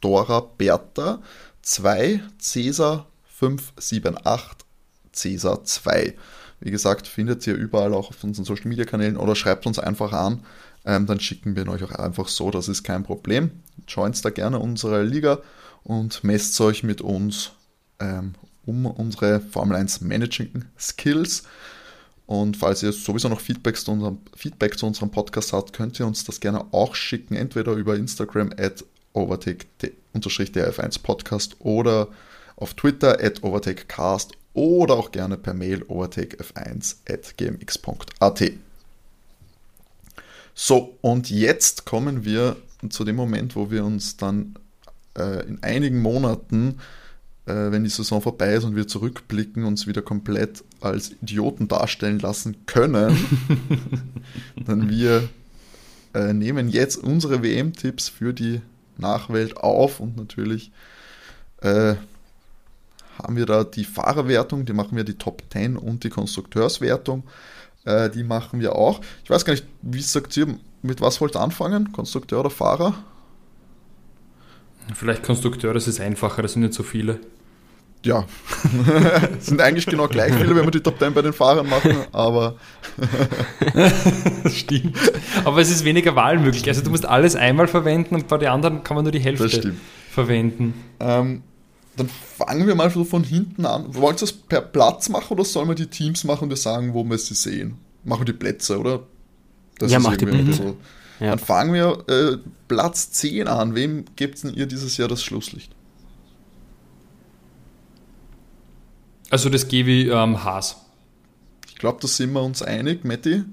Dora Bertha 2 Cäsar 578 Cäsar 2. Wie gesagt, findet ihr überall auch auf unseren Social Media Kanälen oder schreibt uns einfach an. Ähm, dann schicken wir ihn euch auch einfach so, das ist kein Problem. Joint da gerne unsere Liga und messt euch mit uns ähm, um unsere Formel 1 Managing Skills. Und falls ihr sowieso noch Feedback zu unserem, Feedback zu unserem Podcast habt, könnt ihr uns das gerne auch schicken, entweder über Instagram at overtake-df1 Podcast oder auf Twitter at overtakecast oder auch gerne per Mail overtakef1 at gmx.at. So, und jetzt kommen wir zu dem Moment, wo wir uns dann äh, in einigen Monaten, äh, wenn die Saison vorbei ist und wir zurückblicken, uns wieder komplett als Idioten darstellen lassen können. [laughs] Denn wir äh, nehmen jetzt unsere WM-Tipps für die Nachwelt auf und natürlich äh, haben wir da die Fahrerwertung, die machen wir die Top 10 und die Konstrukteurswertung. Äh, die machen wir auch. Ich weiß gar nicht, wie sagt ihr, mit was wollt ihr anfangen? Konstrukteur oder Fahrer? Vielleicht Konstrukteur, das ist einfacher, das sind nicht so viele. Ja, [laughs] sind eigentlich genau gleich viele, wenn wir die Top 10 bei den Fahrern machen, aber Das [laughs] stimmt. Aber es ist weniger Wahl möglich. Also du musst alles einmal verwenden und bei den anderen kann man nur die Hälfte verwenden. Ähm, dann fangen wir mal so von hinten an. Wollt ihr das per Platz machen oder sollen wir die Teams machen und wir sagen, wo wir sie sehen? Machen wir die Plätze, oder? Das Ja, ist mach die Plätze. bisschen- Ja. Dann fangen wir äh, Platz 10 an. Wem gebt denn ihr dieses Jahr das Schlusslicht? Also das gebe ich ähm, Haas. Ich glaube, da sind wir uns einig, Matti.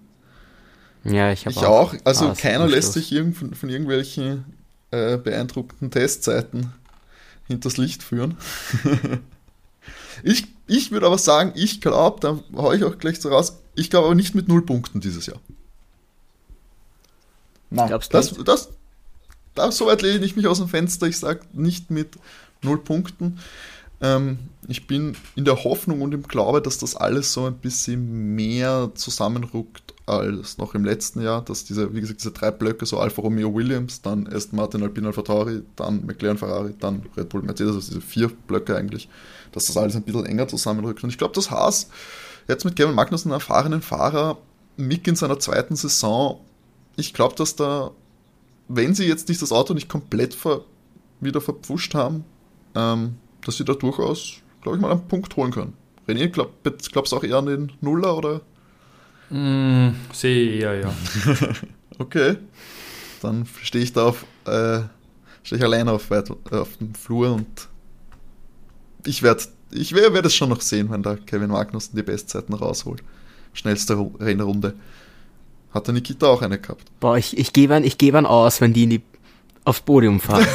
Ja, ich habe Ich auch. Also Haas keiner lässt sich irgend von, von irgendwelchen äh, beeindruckten Testzeiten hinters Licht führen. [laughs] ich ich würde aber sagen, ich glaube, da haue ich auch gleich so raus, ich glaube aber nicht mit null Punkten dieses Jahr. Nein, Glaubst du das, nicht? das, das, so weit lehne ich mich aus dem Fenster. Ich sage nicht mit null Punkten. Ähm, ich bin in der Hoffnung und im Glaube, dass das alles so ein bisschen mehr zusammenrückt als noch im letzten Jahr, dass diese, wie gesagt, diese drei Blöcke, so Alfa Romeo Williams, dann erst Martin Alpine Alfa Tauri, dann McLaren Ferrari, dann Red Bull Mercedes, also diese vier Blöcke eigentlich, dass das alles ein bisschen enger zusammenrückt. Und ich glaube, dass Haas jetzt mit Kevin Magnussen, einen erfahrenen Fahrer, Mick in seiner zweiten Saison, ich glaube, dass da, wenn sie jetzt nicht das Auto nicht komplett ver, wieder verpfuscht haben, ähm, dass sie da durchaus, glaube ich, mal einen Punkt holen können. René, glaub, glaubst du auch eher an den Nuller oder? Mm, sehe ich eher, ja. [laughs] Okay. Dann stehe ich da auf, äh, stehe ich alleine auf, weit, auf dem Flur und ich werde ich werde werd es schon noch sehen, wenn da Kevin Magnussen die Bestzeiten rausholt. Schnellste Ru- Rennrunde. Hat der Nikita auch eine gehabt. Boah, ich, ich gebe einen, ich geb einen aus, wenn die in die aufs Podium fahren.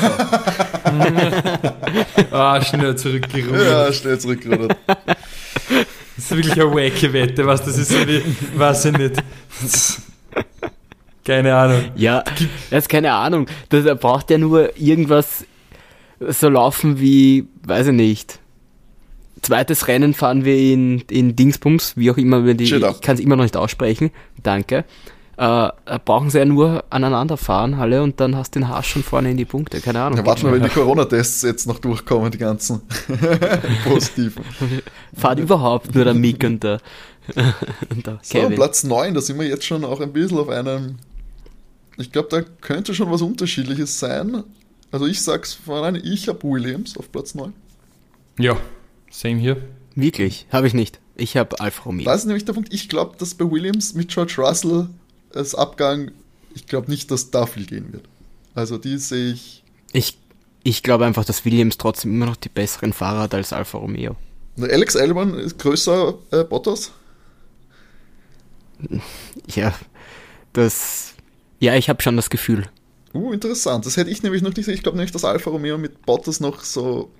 [laughs] ah, schnell zurückgerudert. Ja, schnell zurückgerudert. Das ist wirklich eine wacky Wette, was das ist so wie, weiß ich nicht. Keine Ahnung. Ja, das ist keine Ahnung. Das, er braucht ja nur irgendwas so laufen wie, weiß ich nicht. Zweites Rennen fahren wir in, in Dingsbums, wie auch immer, wir die, ich kann es immer noch nicht aussprechen. Danke. Äh, brauchen sie ja nur aneinander fahren, alle, und dann hast du den Haas schon vorne in die Punkte. Keine Ahnung. Ja, warten wir, wenn die [laughs] Corona-Tests jetzt noch durchkommen, die ganzen [laughs] positiven. Fahrt überhaupt nur der Mick und der, [laughs] und der So, Kevin. Platz 9, da sind wir jetzt schon auch ein bisschen auf einem. Ich glaube, da könnte schon was Unterschiedliches sein. Also ich sag's alleine, ich habe Williams auf Platz 9. Ja, same hier. Wirklich, habe ich nicht. Ich habe Alfa Romeo. Da ist nämlich der Punkt, ich glaube, dass bei Williams mit George Russell als Abgang, ich glaube nicht, dass da viel gehen wird. Also die sehe ich. Ich, ich glaube einfach, dass Williams trotzdem immer noch die besseren Fahrer hat als Alfa Romeo. Alex Albon ist größer äh, Bottas. Ja, das. Ja, ich habe schon das Gefühl. Uh, interessant. Das hätte ich nämlich noch nicht. Ich glaube nämlich, dass Alfa Romeo mit Bottas noch so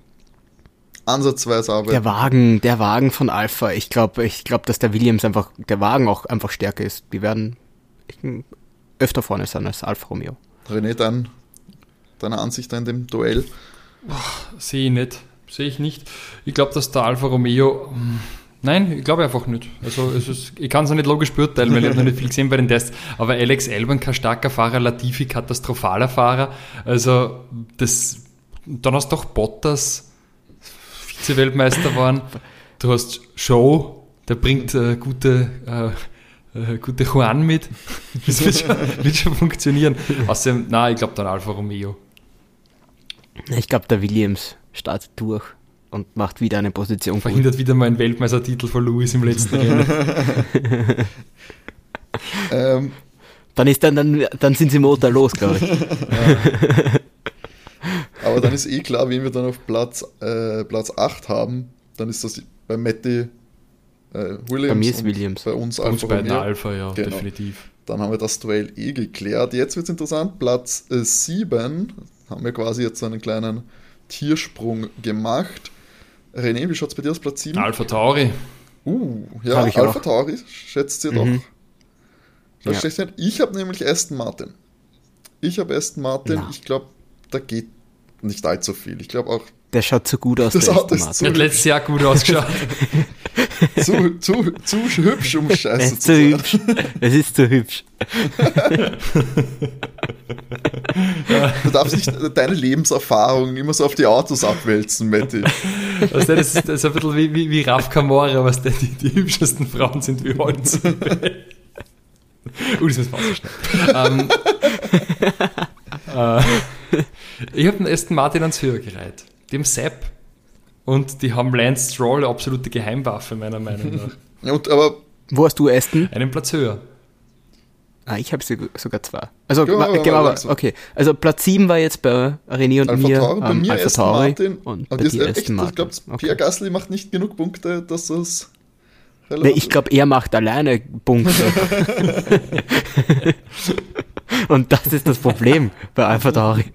ansatzweise arbeitet. Der Wagen, der Wagen von Alpha, ich glaube, ich glaube, dass der Williams einfach, der Wagen auch einfach stärker ist. Die werden öfter vorne sein als Alfa Romeo. René, dein, deine Ansicht an dem Duell? Sehe ich nicht. Sehe ich nicht. Ich glaube, dass der Alfa Romeo. hm, Nein, ich glaube einfach nicht. Also es ist, ich kann es nicht logisch beurteilen, weil ich habe noch nicht viel gesehen bei den Tests. Aber Alex Albon kein starker Fahrer, Latifi katastrophaler Fahrer. Also das, dann hast du doch Bottas, Vize-Weltmeister waren. Du hast Show, der bringt äh, gute, äh, äh, gute Juan mit. [laughs] Das wird schon, wird schon funktionieren. Außerdem, nein, ich glaube dann Alfa Romeo. Ich glaube, der Williams startet durch und macht wieder eine Position. gut. Verhindert wieder mal einen Weltmeistertitel von Lewis im letzten Rennen. [laughs] Ähm, Dann ist dann, dann, dann sind sie Motor los, glaube ich. aber dann ist [laughs] eh klar, wen wir dann auf Platz, äh, Platz 8 haben. Dann ist das bei Matti äh, Williams. Bei mir ist Williams. Bei uns Bei uns Alfa beiden Romeo. Alpha, ja, Genau. definitiv. Dann haben wir das Duell eh geklärt. Jetzt wird es interessant. Platz 7 haben wir quasi jetzt einen kleinen Tiersprung gemacht. René, wie schaut es bei dir aus? Platz 7? Alpha Tauri. Uh, ja, Alpha auch. Tauri, schätzt ihr Mhm. doch. Ja. Ich habe nämlich Aston Martin. Ich habe Aston Martin. Na. Ich glaube, da geht nicht allzu viel. Ich glaube auch Der schaut so gut aus, Das der Auto ist. Der hat letztes Jahr gut ausgeschaut. [laughs] zu, zu, zu hübsch, um Er [laughs] scheiße zu zu sein. hübsch. Es ist zu hübsch. [laughs] Du darfst nicht deine Lebenserfahrung immer so auf die Autos abwälzen, Matti. Weißt du, das, ist, das ist ein bisschen wie, wie, wie Raf Kamora, was der, die, die hübschesten Frauen sind wie Holz. uh, das ist was ähm, äh, Ich habe den Aston Martin ans Höher gereiht. Die haben Sepp und die haben Lance Stroll, eine absolute Geheimwaffe, meiner Meinung nach. [laughs] Und, aber Wo hast du Aston? Einen Platz höher. Ah, ich habe sogar zwei. Also, gehen wir mal, langsam. okay. Also Platz 7 war jetzt bei René und Alpha mir, Tauri, bei ähm, mir Alpha Aston Tauri Martin. und Aber bei dir ist echt, Aston ich Martin. glaube, Okay. Pierre Gasly macht nicht genug Punkte, dass das Nee, ich glaube, er macht alleine Punkte. [laughs] [laughs] Und das ist das Problem bei Alpha Tauri.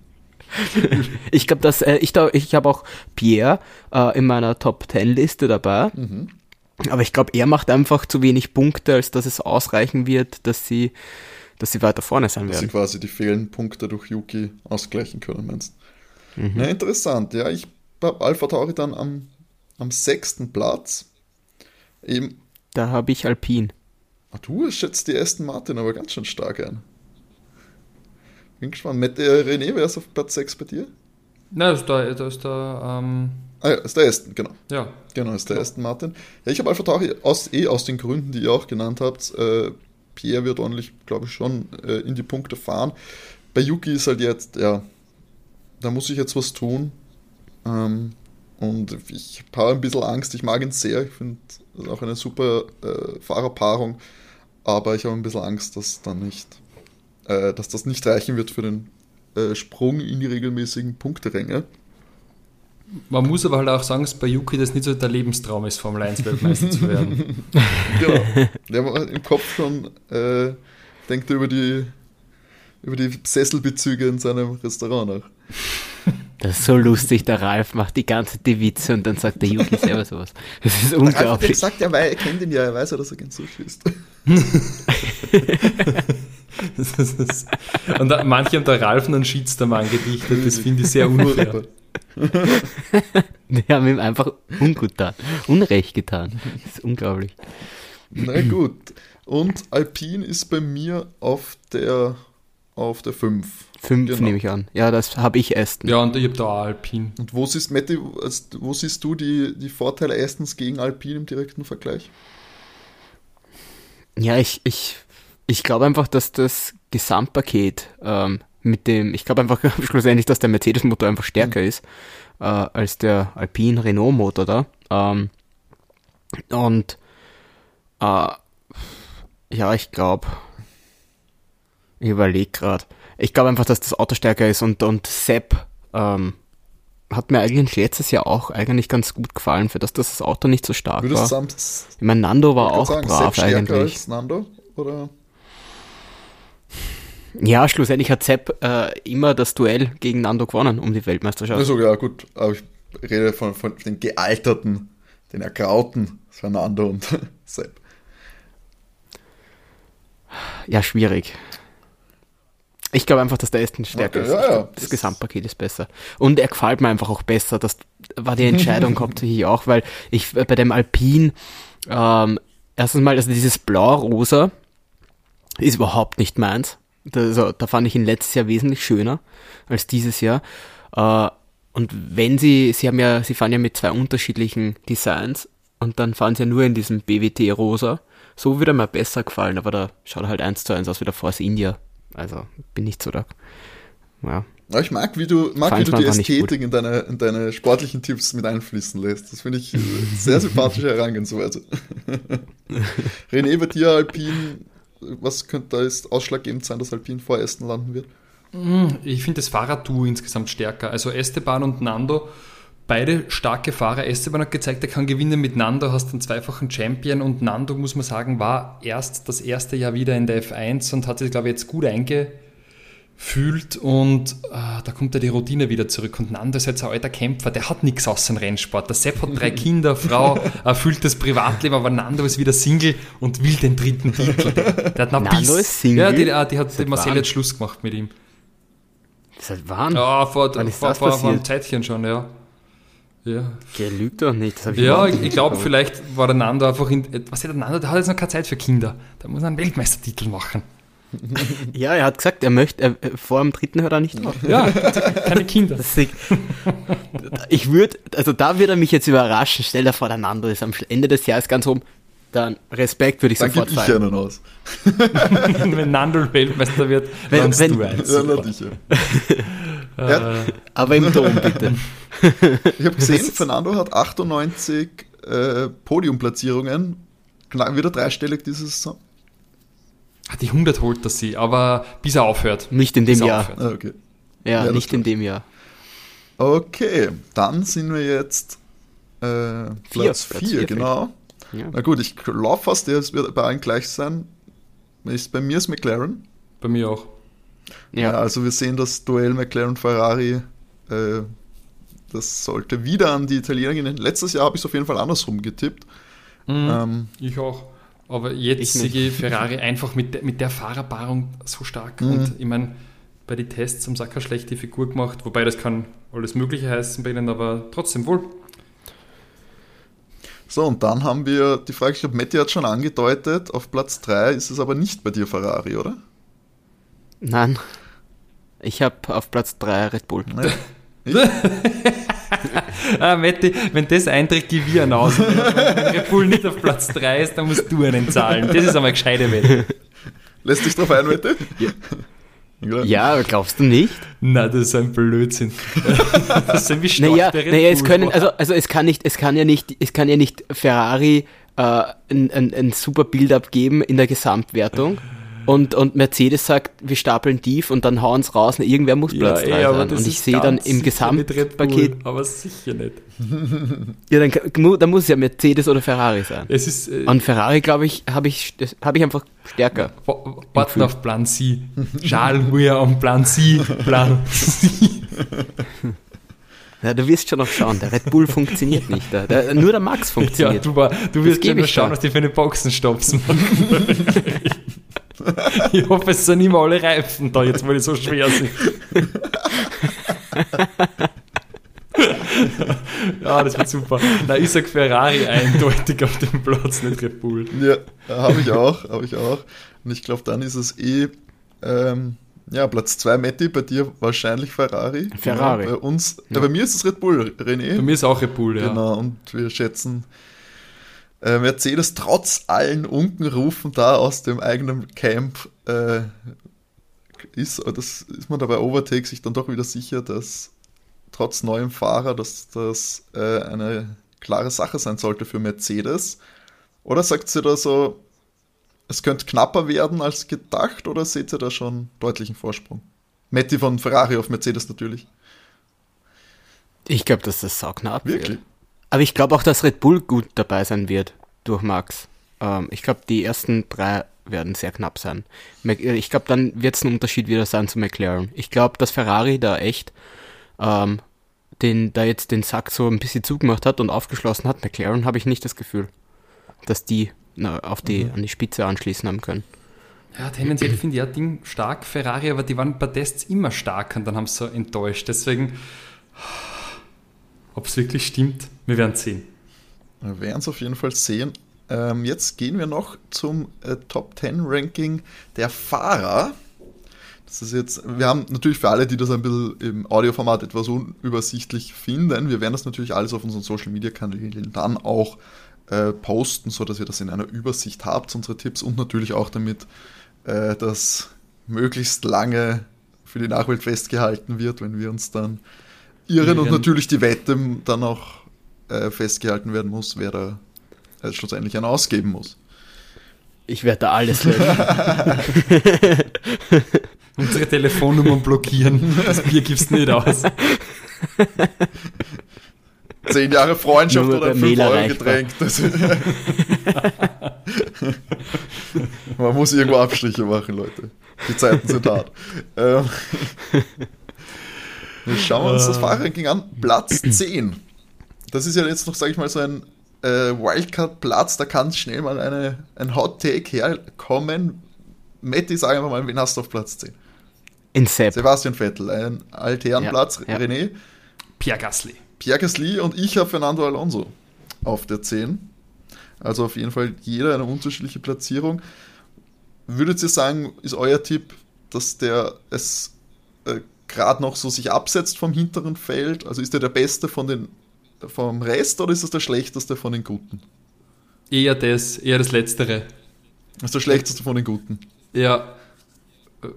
[laughs] Ich glaube, dass äh, ich da, ich habe auch Pierre äh, in meiner Top 10 Liste dabei. Mhm. Aber ich glaube, er macht einfach zu wenig Punkte, als dass es ausreichen wird, dass sie, dass sie weiter vorne sein dass sie werden. quasi die fehlenden Punkte durch Yuki ausgleichen können, meinst Mhm. Ja, interessant. Ja, ich habe Alpha Tauri dann am, am sechsten Platz. Eben, Da habe ich Alpine. ah, du schätzt die Aston Martin aber ganz schön stark ein. Bin gespannt. Mit der René, wer ist auf Platz 6 bei dir? Nein, ist der, das ist der ähm, Ah ja, ist der Aston, genau. ja, Genau, ist der Aston Martin. Ja, ich habe Alpha Tauri aus, eh aus den Gründen, die ihr auch genannt habt. Äh, Pierre wird ordentlich, glaube ich, schon äh, in die Punkte fahren. Bei Yuki ist halt jetzt, ja, da muss ich jetzt was tun. Ähm, und ich habe ein bisschen Angst. Ich mag ihn sehr. Ich finde auch eine super äh, Fahrerpaarung. Aber ich habe ein bisschen Angst, dass dann nicht, äh, dass das nicht reichen wird für den äh, Sprung in die regelmäßigen Punkteränge. Man muss aber halt auch sagen, dass bei Yuki das nicht so der Lebenstraum ist, Formel 1 Weltmeister zu werden. [laughs] genau. Der war im Kopf schon, äh, denkt er über die, über die Sesselbezüge in seinem Restaurant auch. Das ist so lustig, der Ralf macht die ganze die Witze und dann sagt der Yuki selber sowas. Das ist unglaublich. Er sagt ja, weil er kennt ihn ja, er weiß ja, dass er gern Sushi isst. [laughs] [laughs] und da, manche haben der Ralf einen Shitstorm angedichtet, das finde ich sehr unfair. Die haben ihm einfach ungut getan, Unrecht getan. Das ist unglaublich. Na gut. Und Alpine ist bei mir auf der auf der 5. 5 genau. nehme ich an. Ja, das habe ich Aston. Ja, und ich habe da auch Alpine. Und wo siehst, Matti, wo siehst du die, die Vorteile Astons gegen Alpine im direkten Vergleich? Ja, ich, ich, ich glaube einfach, dass das Gesamtpaket ähm, mit dem, ich glaube einfach [laughs] schlussendlich, dass der Mercedes-Motor einfach stärker mhm. ist äh, als der Alpine Renault-Motor da. Ähm, und äh, ja, ich glaube, ich überlege gerade. Ich glaube einfach, dass das Auto stärker ist und, und Sepp ähm, hat mir eigentlich letztes Jahr auch eigentlich ganz gut gefallen, für das das Auto nicht so stark Würdest war. Ich meine, Nando war auch sagen, brav Sepp eigentlich. Als Nando, oder? Ja, schlussendlich hat Sepp äh, immer das Duell gegen Nando gewonnen um die Weltmeisterschaft. Also ja, gut, aber ich rede von, von den gealterten, den ergrauten Fernando und [laughs] Sepp. Ja, schwierig. Ich glaube einfach, dass der Aston stärker okay, ist. Ja, ja. Das, das Gesamtpaket ist besser. Und er gefällt mir einfach auch besser. Das war die Entscheidung [laughs] hauptsächlich auch, weil ich bei dem Alpin ähm, erstens mal, also dieses Blau-Rosa ist überhaupt nicht meins. Also, da fand ich ihn letztes Jahr wesentlich schöner als dieses Jahr. Äh, und wenn sie, sie haben ja, sie fahren ja mit zwei unterschiedlichen Designs und dann fahren sie ja nur in diesem BWT-Rosa. So würde mir besser gefallen, aber da schaut er halt eins zu eins aus wie der Force India also bin nicht so da. Ja. Ja, ich mag, wie du, mag, wie du die Ästhetik in deine, in deine sportlichen Tipps mit einfließen lässt. Das finde ich sehr sympathische Herangehensweise. [laughs] René, bei dir Alpin, was könnte da jetzt ausschlaggebend sein, dass Alpin vor Aston landen wird? Hm, ich finde das Fahrradduo insgesamt stärker. Also Esteban und Nando, beide starke Fahrer. Esteban hat gezeigt, er kann gewinnen mit Nando, hast einen zweifachen Champion und Nando, muss man sagen, war erst das erste Jahr wieder in der F1 und hat sich, glaube ich, jetzt gut eingefühlt und äh, da kommt ja die Routine wieder zurück. Und Nando ist jetzt ein alter Kämpfer, der hat nichts aus dem Rennsport. Der Sepp hat drei [laughs] Kinder, Frau, erfüllt das Privatleben, aber Nando ist wieder Single und will den dritten Titel. Der, der hat Nando ist Single? Ja, die, die, die hat die Marcel jetzt Schluss gemacht mit ihm. Das ist halt Wahnsinn. Ja, vor, vor, vor, vor einem Zeitchen schon, ja. Ja. Der lügt doch nicht. ja, ich, ich glaube, vielleicht war der Nando einfach in. Was ist der Nando? Der hat jetzt noch keine Zeit für Kinder. Der muss einen Weltmeistertitel machen. [laughs] ja, er hat gesagt, er möchte, er, vor dem dritten hört er nicht auf. Ja, keine Kinder. [laughs] ich würde, also da würde er mich jetzt überraschen. Stell dir vor, der Nando ist am Ende des Jahres ganz oben. Dann Respekt würde ich dann sofort feiern. Dann aus. [laughs] wenn Nando Weltmeister wird, wenn, dann wenn, du eins. Ja, äh, aber im Dom bitte. ich habe gesehen, Fernando hat 98 äh, Podiumplatzierungen, wieder dreistellig dieses Saison. Die 100 holt das sie, aber bis er aufhört. Nicht in dem Jahr. Ah, okay. Ja, ja nicht in dem Jahr. Okay, dann sind wir jetzt äh, Platz 4, genau. Ja. Na gut, ich laufe fast, der wird bei allen gleich sein. Ist, bei mir ist McLaren. Bei mir auch. Ja. ja also wir sehen das Duell McLaren-Ferrari äh, das sollte wieder an die Italiener gehen. Letztes Jahr habe ich es auf jeden Fall andersrum getippt. Mhm, ähm, ich auch. Aber jetzt sehe Ferrari einfach mit, mit der Fahrerpaarung so stark. Mhm. Und ich meine, bei den Tests haben sie auch keine schlechte Figur gemacht, wobei das kann alles Mögliche heißen bei ihnen, aber trotzdem wohl. So, und dann haben wir die Frage, ich glaube, Matti hat schon angedeutet, auf Platz 3 ist es aber nicht bei dir Ferrari, oder? Nein. Ich habe auf Platz 3 Red Bull. Nee. [laughs] [laughs] ah, Matti, wenn das eintritt, geh wir aus. Wenn Red Bull nicht auf Platz 3 ist, dann musst du einen zahlen. Das ist einmal gescheite Wette. Lässt dich drauf ein, Mette? Ja. Ja, glaubst du nicht? Na, das ist ein Blödsinn. [laughs] das sind wie naja, naja, es können, also, also es kann nicht, es kann ja nicht, es kann ja nicht Ferrari äh, ein, ein, ein super Build-up geben in der Gesamtwertung und, und Mercedes sagt, wir stapeln tief und dann hauen es raus und irgendwer muss Platz ey, 3 aber sein. Und ich sehe dann im Gesamtpaket, Aber sicher nicht. [laughs] ja, dann, dann muss es ja Mercedes oder Ferrari sein. Es ist. Äh, Und Ferrari, glaube ich, habe ich, habe ich einfach stärker. wa- warten auf Plan C. Charles wir am Plan C. Plan [laughs] C. Ja, du wirst schon noch schauen, der Red Bull funktioniert [laughs] nicht. Der, der, nur der Max Ja, funktioniert. du, war, du wirst ja nur ich schauen, was die für eine Boxenstopps machen. Ich hoffe, es sind immer alle Reifen da, jetzt weil die so schwer sind. ja, das wird super. Na, ich sag Ferrari eindeutig auf dem Platz, nicht Red Bull. Ja, habe ich auch, habe ich auch. Und ich glaube, dann ist es eh, ähm, ja, Platz 2, Matti, bei dir wahrscheinlich Ferrari. Ferrari. Genau, bei uns, ja. bei mir ist es Red Bull, René. Bei mir ist auch Red Bull, ja. Genau, und wir schätzen äh, Mercedes trotz allen Unkenrufen da aus dem eigenen Camp äh, ist, das ist man dabei Overtake sich dann doch wieder sicher, dass trotz neuem Fahrer, dass das äh, eine klare Sache sein sollte für Mercedes. Oder sagt sie da so, es könnte knapper werden als gedacht, oder seht ihr da schon deutlichen Vorsprung? Matti von Ferrari auf Mercedes natürlich. Ich glaube, dass das sauknapp Wirklich? wird. Aber ich glaube auch, dass Red Bull gut dabei sein wird durch Max. Ähm, ich glaube, die ersten drei werden sehr knapp sein. Äh, Ich glaube, dann wird es ein Unterschied wieder sein zu McLaren. Ich glaube, dass Ferrari da echt ähm, den, da jetzt den Sack so ein bisschen zugemacht hat und aufgeschlossen hat. McLaren habe ich nicht das Gefühl, dass die na, auf die, an die Spitze anschließen haben können. Ja, tendenziell finde ich ja Ding stark, Ferrari, aber die waren bei Tests immer stark und dann haben sie so enttäuscht. Deswegen, ob es wirklich stimmt, wir werden sehen. Wir werden es auf jeden Fall sehen. Ähm, jetzt gehen wir noch zum äh, Top 10 Ranking der Fahrer. Das ist jetzt, wir haben natürlich für alle, die das ein bisschen im Audioformat etwas unübersichtlich finden, wir werden das natürlich alles auf unseren Social Media Kanälen dann auch äh, posten, sodass ihr das in einer Übersicht habt, unsere Tipps und natürlich auch damit äh, das möglichst lange für die Nachwelt festgehalten wird, wenn wir uns dann irren und natürlich die Wette dann auch äh, festgehalten werden muss, wer da äh, schlussendlich einen ausgeben muss. Ich werde da alles löschen. [laughs] Unsere Telefonnummern blockieren, das Bier gibst nicht aus. Zehn Jahre Freundschaft Nur oder Mail 5-Euro-Getränk. Das- [laughs] Man muss irgendwo Abstriche machen, Leute. Die Zeiten sind hart. Ähm, wir schauen uns das Fahrranking an. Platz [clears throat] 10. Das ist ja jetzt noch, sage ich mal, so ein äh, Wildcard-Platz. Da kann schnell mal eine, ein Hot-Take herkommen. Matti, sag einfach mal, wen hast du auf Platz 10? In Sepp. Sebastian Vettel, ein Altherrenplatz. Ja, ja. René, Pierre Gasly. Pierre Gasly und ich habe Fernando Alonso auf der 10. Also auf jeden Fall jeder eine unterschiedliche Platzierung. Würdet ihr sagen, ist euer Tipp, dass der es äh, gerade noch so sich absetzt vom hinteren Feld? Also ist der der Beste von den, vom Rest oder ist es der Schlechteste von den Guten? Eher das, eher das Letztere. Das ist der Schlechteste von den Guten. Ja,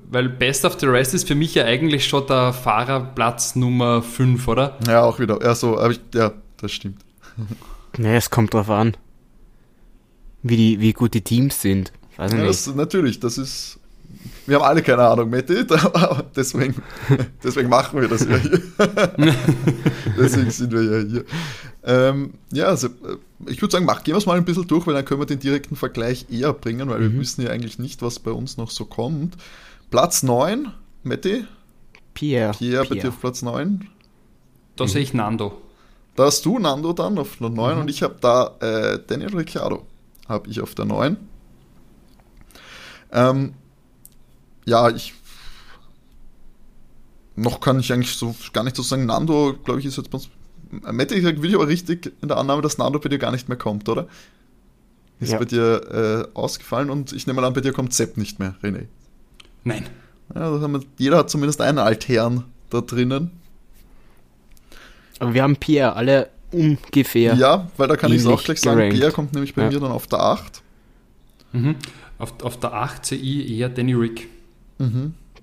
weil Best of the Rest ist für mich ja eigentlich schon der Fahrerplatz Nummer 5, oder? Ja, auch wieder. Ja, so, aber ich, ja, das stimmt. Ja, es kommt drauf an, wie, die, wie gut die Teams sind. Weiß Ja, nicht. das, natürlich, das ist. Wir haben alle keine Ahnung, Matti, [laughs] aber deswegen, deswegen machen wir das ja hier. [laughs] deswegen sind wir ja hier. Ähm, ja, also, äh, ich würde sagen, mach, gehen wir es mal ein bisschen durch, weil dann können wir den direkten Vergleich eher bringen, weil wir wissen ja eigentlich nicht, was bei uns noch so kommt. Platz 9, Matti, Pierre. Pierre, bei dir auf Platz 9. Da sehe ich Nando. Da hast du Nando dann auf der 9 und ich habe da äh, Daniel Ricciardo, habe ich auf der 9. Ähm, ja, ich noch kann ich eigentlich so gar nicht so sagen, Nando, glaube ich, ist jetzt bei uns. Mette, ich will ich aber richtig in der Annahme, dass Nando bei dir gar nicht mehr kommt, oder? Ist Ja. bei dir äh, ausgefallen und ich nehme mal an, bei dir kommt Sepp nicht mehr, René. Nein. Ja, das haben wir, jeder hat zumindest einen Altherren da drinnen. Aber wir haben Pierre alle ungefähr. Ja, weil da kann ich es auch gleich sagen, gerankt. Pierre kommt nämlich bei Ja. mir dann auf der 8. Mhm. Auf, auf der 8 sehe ich eher Danny Rick.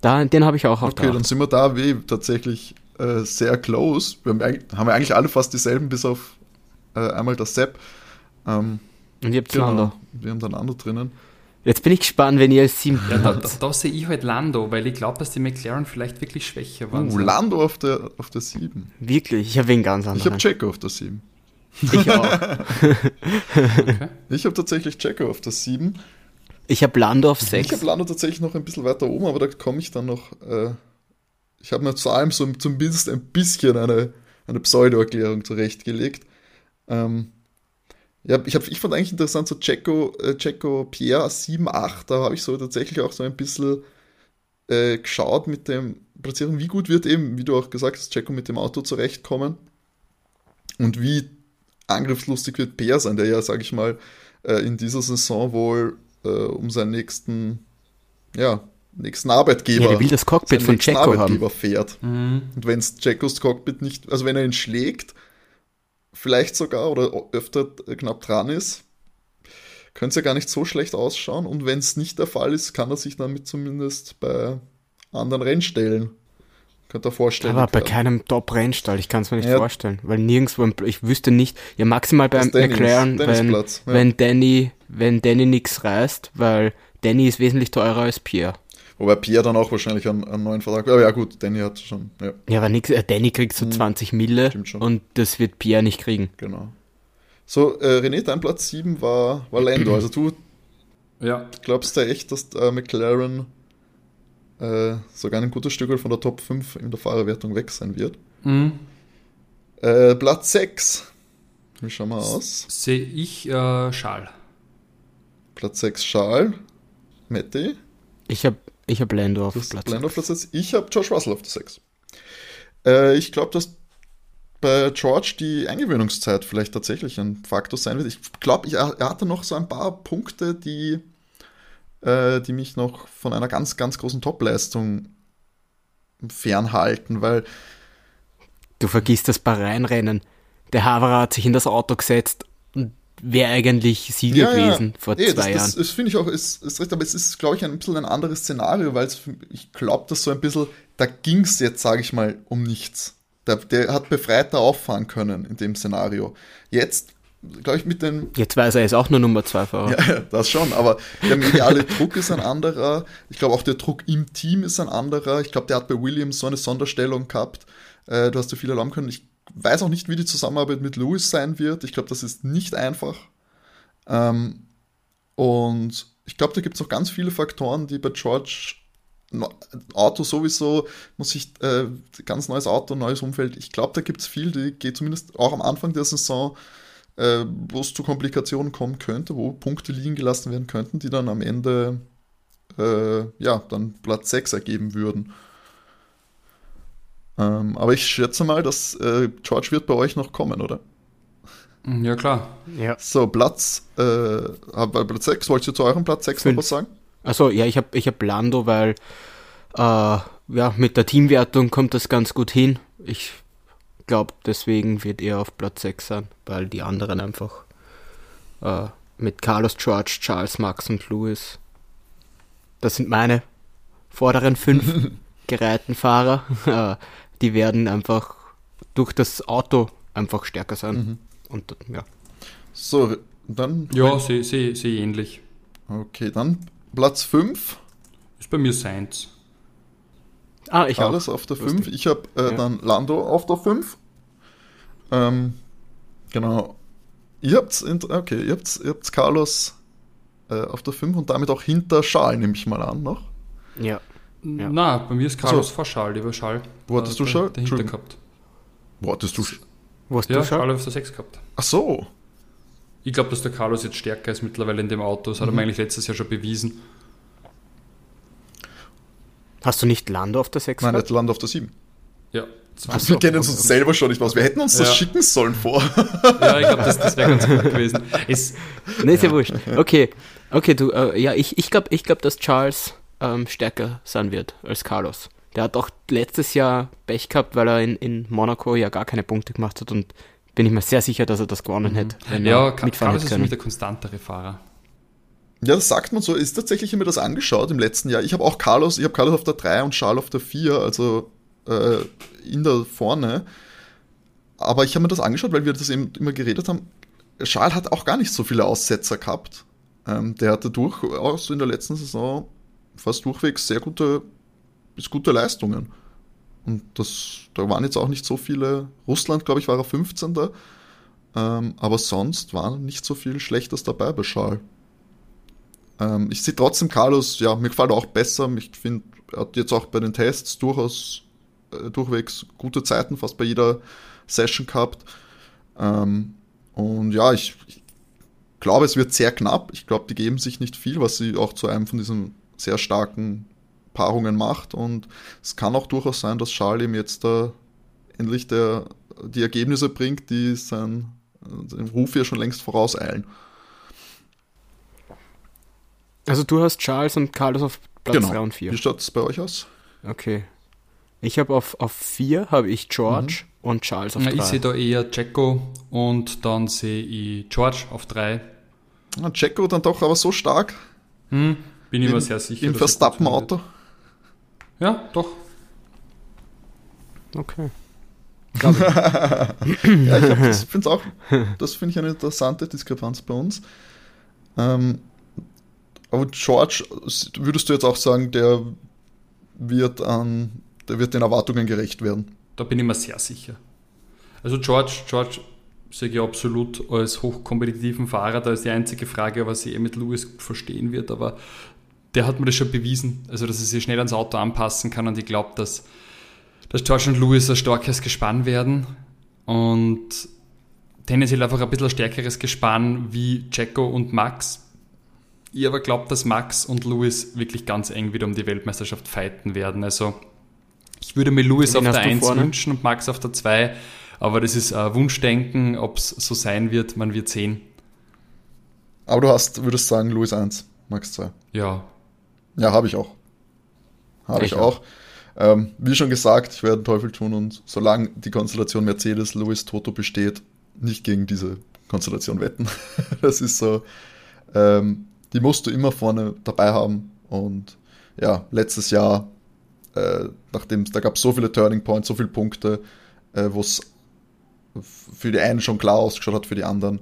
Da, den habe ich auch auf Okay, dann sind wir da wie tatsächlich äh, sehr close. Wir haben, eigentlich- haben wir eigentlich alle fast dieselben, bis auf äh, einmal das Sepp. Ähm, Und ihr habt genau, Nando. wir haben dann Nando drinnen. Jetzt bin ich gespannt, wenn ihr als sieben ja, da, da, da, sehe ich halt Lando, weil ich glaube, dass die McLaren vielleicht wirklich schwächer waren. Uh, Lando auf der, auf der 7. Wirklich? Ich habe wen ganz anderen. Ich habe Checo auf der 7. Ich auch. [laughs] [laughs] okay. Ich habe tatsächlich Checo auf der 7. Ich habe Lando auf 6. Ich habe Lando tatsächlich noch ein bisschen weiter oben, aber da komme ich dann noch. Äh, ich habe mir zu allem so zumindest ein bisschen eine, eine Pseudo-Erklärung zurechtgelegt. Ähm, ja, ich, hab, ich fand eigentlich interessant, so Checo, äh, Checo Pierre 7, 8, da habe ich so tatsächlich auch so ein bisschen äh, geschaut mit dem Platzierung, wie gut wird eben, wie du auch gesagt hast, Checo mit dem Auto zurechtkommen und wie angriffslustig wird Pierre sein, der ja, sage ich mal, äh, in dieser Saison wohl äh, um seinen nächsten, ja, nächsten Arbeitgeber, ja, will das Cockpit von Arbeitgeber haben. fährt. Mhm. Und wenn es Checos Cockpit nicht, also wenn er ihn schlägt, vielleicht sogar oder öfter knapp dran ist, könnte es ja gar nicht so schlecht ausschauen. Und wenn es nicht der Fall ist, kann er sich damit zumindest bei anderen Rennstellen könnte er vorstellen. Aber bei werden. keinem Top-Rennstall, ich kann es mir nicht ja. vorstellen. Weil nirgendwo, ich wüsste nicht, ja maximal beim McLaren, wenn, ja. wenn Danny, wenn Danny nichts reißt, weil Danny ist wesentlich teurer als Pierre. Wobei Pierre dann auch wahrscheinlich einen, einen neuen Vertrag. Aber ja, gut, Danny hat schon. Ja, ja aber nix, äh, Danny kriegt so 20 hm, Mille und das wird Pierre nicht kriegen. Genau. So, äh, René, dein Platz 7 war, war Lando. Also du ja. glaubst ja echt, dass äh, McLaren äh, sogar ein gutes Stück von der Top 5 in der Fahrerwertung weg sein wird. Mhm. Äh, Platz 6. Wie schauen wir aus? Sehe ich äh, Schal. Platz 6 Schal. Matti? Ich habe ich habe Lando auf das Platz Lando auf Platz 6. Ich habe George Russell auf der 6. Äh, ich glaube, dass bei George die Eingewöhnungszeit vielleicht tatsächlich ein Faktor sein wird. Ich glaube, er hatte noch so ein paar Punkte, die, äh, die mich noch von einer ganz, ganz großen Topleistung fernhalten, weil. Du vergisst das Bahrain-Rennen. Der Haverer hat sich in das Auto gesetzt und wäre eigentlich Sieger ja, gewesen ja. vor Ey, zwei das, Jahren. Das, das finde ich auch, ist, ist recht, aber es ist, glaube ich, ein bisschen ein anderes Szenario, weil ich glaube, dass so ein bisschen, da ging es jetzt, sage ich mal, um nichts. Der, der hat befreiter auffahren können in dem Szenario. Jetzt, glaube ich, mit den. Jetzt weiß er, er ist auch nur Nummer zwei Fahrer. [laughs] Ja, das schon, aber der mediale Druck ist ein anderer. Ich glaube, auch der Druck im Team ist ein anderer. Ich glaube, der hat bei Williams so eine Sonderstellung gehabt. Äh, du hast dir viel erlauben können. Ich weiß auch nicht, wie die Zusammenarbeit mit Lewis sein wird. Ich glaube, das ist nicht einfach. Ähm, und ich glaube, da gibt es noch ganz viele Faktoren, die bei George Auto sowieso muss ich äh, ganz neues Auto, neues Umfeld. Ich glaube, da gibt es viel, die geht zumindest auch am Anfang der Saison, äh, wo es zu Komplikationen kommen könnte, wo Punkte liegen gelassen werden könnten, die dann am Ende äh, ja dann Platz 6 ergeben würden. Ähm, aber ich schätze mal, dass äh, George wird bei euch noch kommen, oder? Ja, klar. Ja. So, Platz, äh, Platz 6, wolltest du zu eurem Platz 6 noch was sagen? Achso, ja, ich habe ich hab Lando, weil äh, ja, mit der Teamwertung kommt das ganz gut hin. Ich glaube, deswegen wird er auf Platz 6 sein, weil die anderen einfach äh, mit Carlos George, Charles, Max und Lewis, das sind meine vorderen fünf [laughs] gereihten Fahrer. Äh, die werden einfach durch das Auto einfach stärker sein. Mhm. Und ja. So, dann. Ja, sehe seh, seh ähnlich. Okay, dann Platz 5. Ist bei mir Sainz. Ah, ich Alles auch. auf der 5. Ich habe äh, ja. dann Lando auf der 5. Ähm, genau. Ihr habt okay, ihr habt, ihr habt Carlos äh, auf der 5 und damit auch hinter Schal, nehme ich mal an, noch. Ja. Ja. Na, bei mir ist Carlos so. vor Schal, lieber Schal. Wo hattest du Schal? Dahinter gehabt. Wo hattest du Wo hast ja, du Schal? Schal auf der 6 gehabt. Ach so. Ich glaube, dass der Carlos jetzt stärker ist mittlerweile in dem Auto. Das hat mhm. er eigentlich letztes Jahr schon bewiesen. Hast du nicht Lando auf der 6 Nein, er hat Lando auf der 7. Ja. Also wir kennen uns selber schon nicht aus. Wir hätten uns das ja. schicken sollen vor. Ja, ich glaube, das, das wäre ganz gut gewesen. Ist, nee, ist ja. ja wurscht. Okay, okay, du, äh, ja, ich, ich glaube, ich glaub, dass Charles ähm, stärker sein wird als Carlos. Der hat auch letztes Jahr Pech gehabt, weil er in, in Monaco ja gar keine Punkte gemacht hat und bin ich mir sehr sicher, dass er das gewonnen mhm. hätte. ja, Carlos ist für mich der konstantere Fahrer. Ja, das sagt man so. Ist tatsächlich immer das angeschaut im letzten Jahr. Ich habe auch Carlos, ich habe Carlos auf der 3 und Charles auf der 4, also äh, in der vorne. Aber ich habe mir das angeschaut, weil wir das eben immer geredet haben. Charles hat auch gar nicht so viele Aussetzer gehabt. Ähm, der hatte durchaus in der letzten Saison fast durchwegs sehr gute, bis gute Leistungen. Und das, da waren jetzt auch nicht so viele. Russland, glaube ich, war er 15. Ähm, aber sonst war nicht so viel Schlechtes dabei bei Schal. Ähm, ich sehe trotzdem Carlos, ja, mir gefällt er auch besser. Ich finde, er hat jetzt auch bei den Tests durchaus äh, durchwegs gute Zeiten, fast bei jeder Session gehabt. Ähm, und ja, ich, ich glaube, es wird sehr knapp. Ich glaube, die geben sich nicht viel, was sie auch zu einem von diesen sehr starken Paarungen macht. Und es kann auch durchaus sein, dass Charles ihm jetzt da endlich der, die Ergebnisse bringt, die sein, seinen Ruf ja schon längst vorauseilen. Also du hast Charles und Carlos auf Platz genau. 3 und 4. Wie schaut es bei euch aus? Okay. Ich habe auf, auf 4 habe ich George mhm. und Charles auf 3. Ich sehe da eher Jacko und dann sehe ich George auf 3. Ja, Jacko dann doch aber so stark. Hm, bin ich mir sehr sicher. Im Verstappen-Auto. Ja, doch. Okay. [laughs] ja, ich finde auch, das finde ich eine interessante Diskrepanz bei uns. Ähm, aber George, würdest du jetzt auch sagen, der wird an, der wird den Erwartungen gerecht werden? Da bin ich mir sehr sicher. Also George, George sehe ich absolut als hochkompetitiven Fahrer. Da ist die einzige Frage, was sie eh mit Lewis verstehen wird, aber der hat mir das schon bewiesen, also dass er sich schnell ans Auto anpassen kann und ich glaube, dass, dass George und Lewis ein starkes Gespann werden und tendenziell einfach ein bisschen stärkeres Gespann wie Jacko und Max. Ich aber glaube, dass Max und Lewis wirklich ganz eng wieder um die Weltmeisterschaft fighten werden. Also ich würde mir Lewis auf der 1 wünschen und Max auf der 2, aber das ist ein Wunschdenken, ob es so sein wird, man wird sehen. Aber du hast, würdest sagen, Lewis 1, Max 2. Ja, ja, habe ich auch. Habe ich, ich, auch. auch. Ähm, wie schon gesagt, ich werde Teufel tun und solange die Konstellation Mercedes, Lewis, Toto besteht, nicht gegen diese Konstellation wetten. [laughs] das ist so, ähm, die musst du immer vorne dabei haben. Und ja, letztes Jahr, äh, nachdem da gab es so viele Turning Points, so viele Punkte, äh, wo es für die einen schon klar ausgeschaut hat, für die anderen.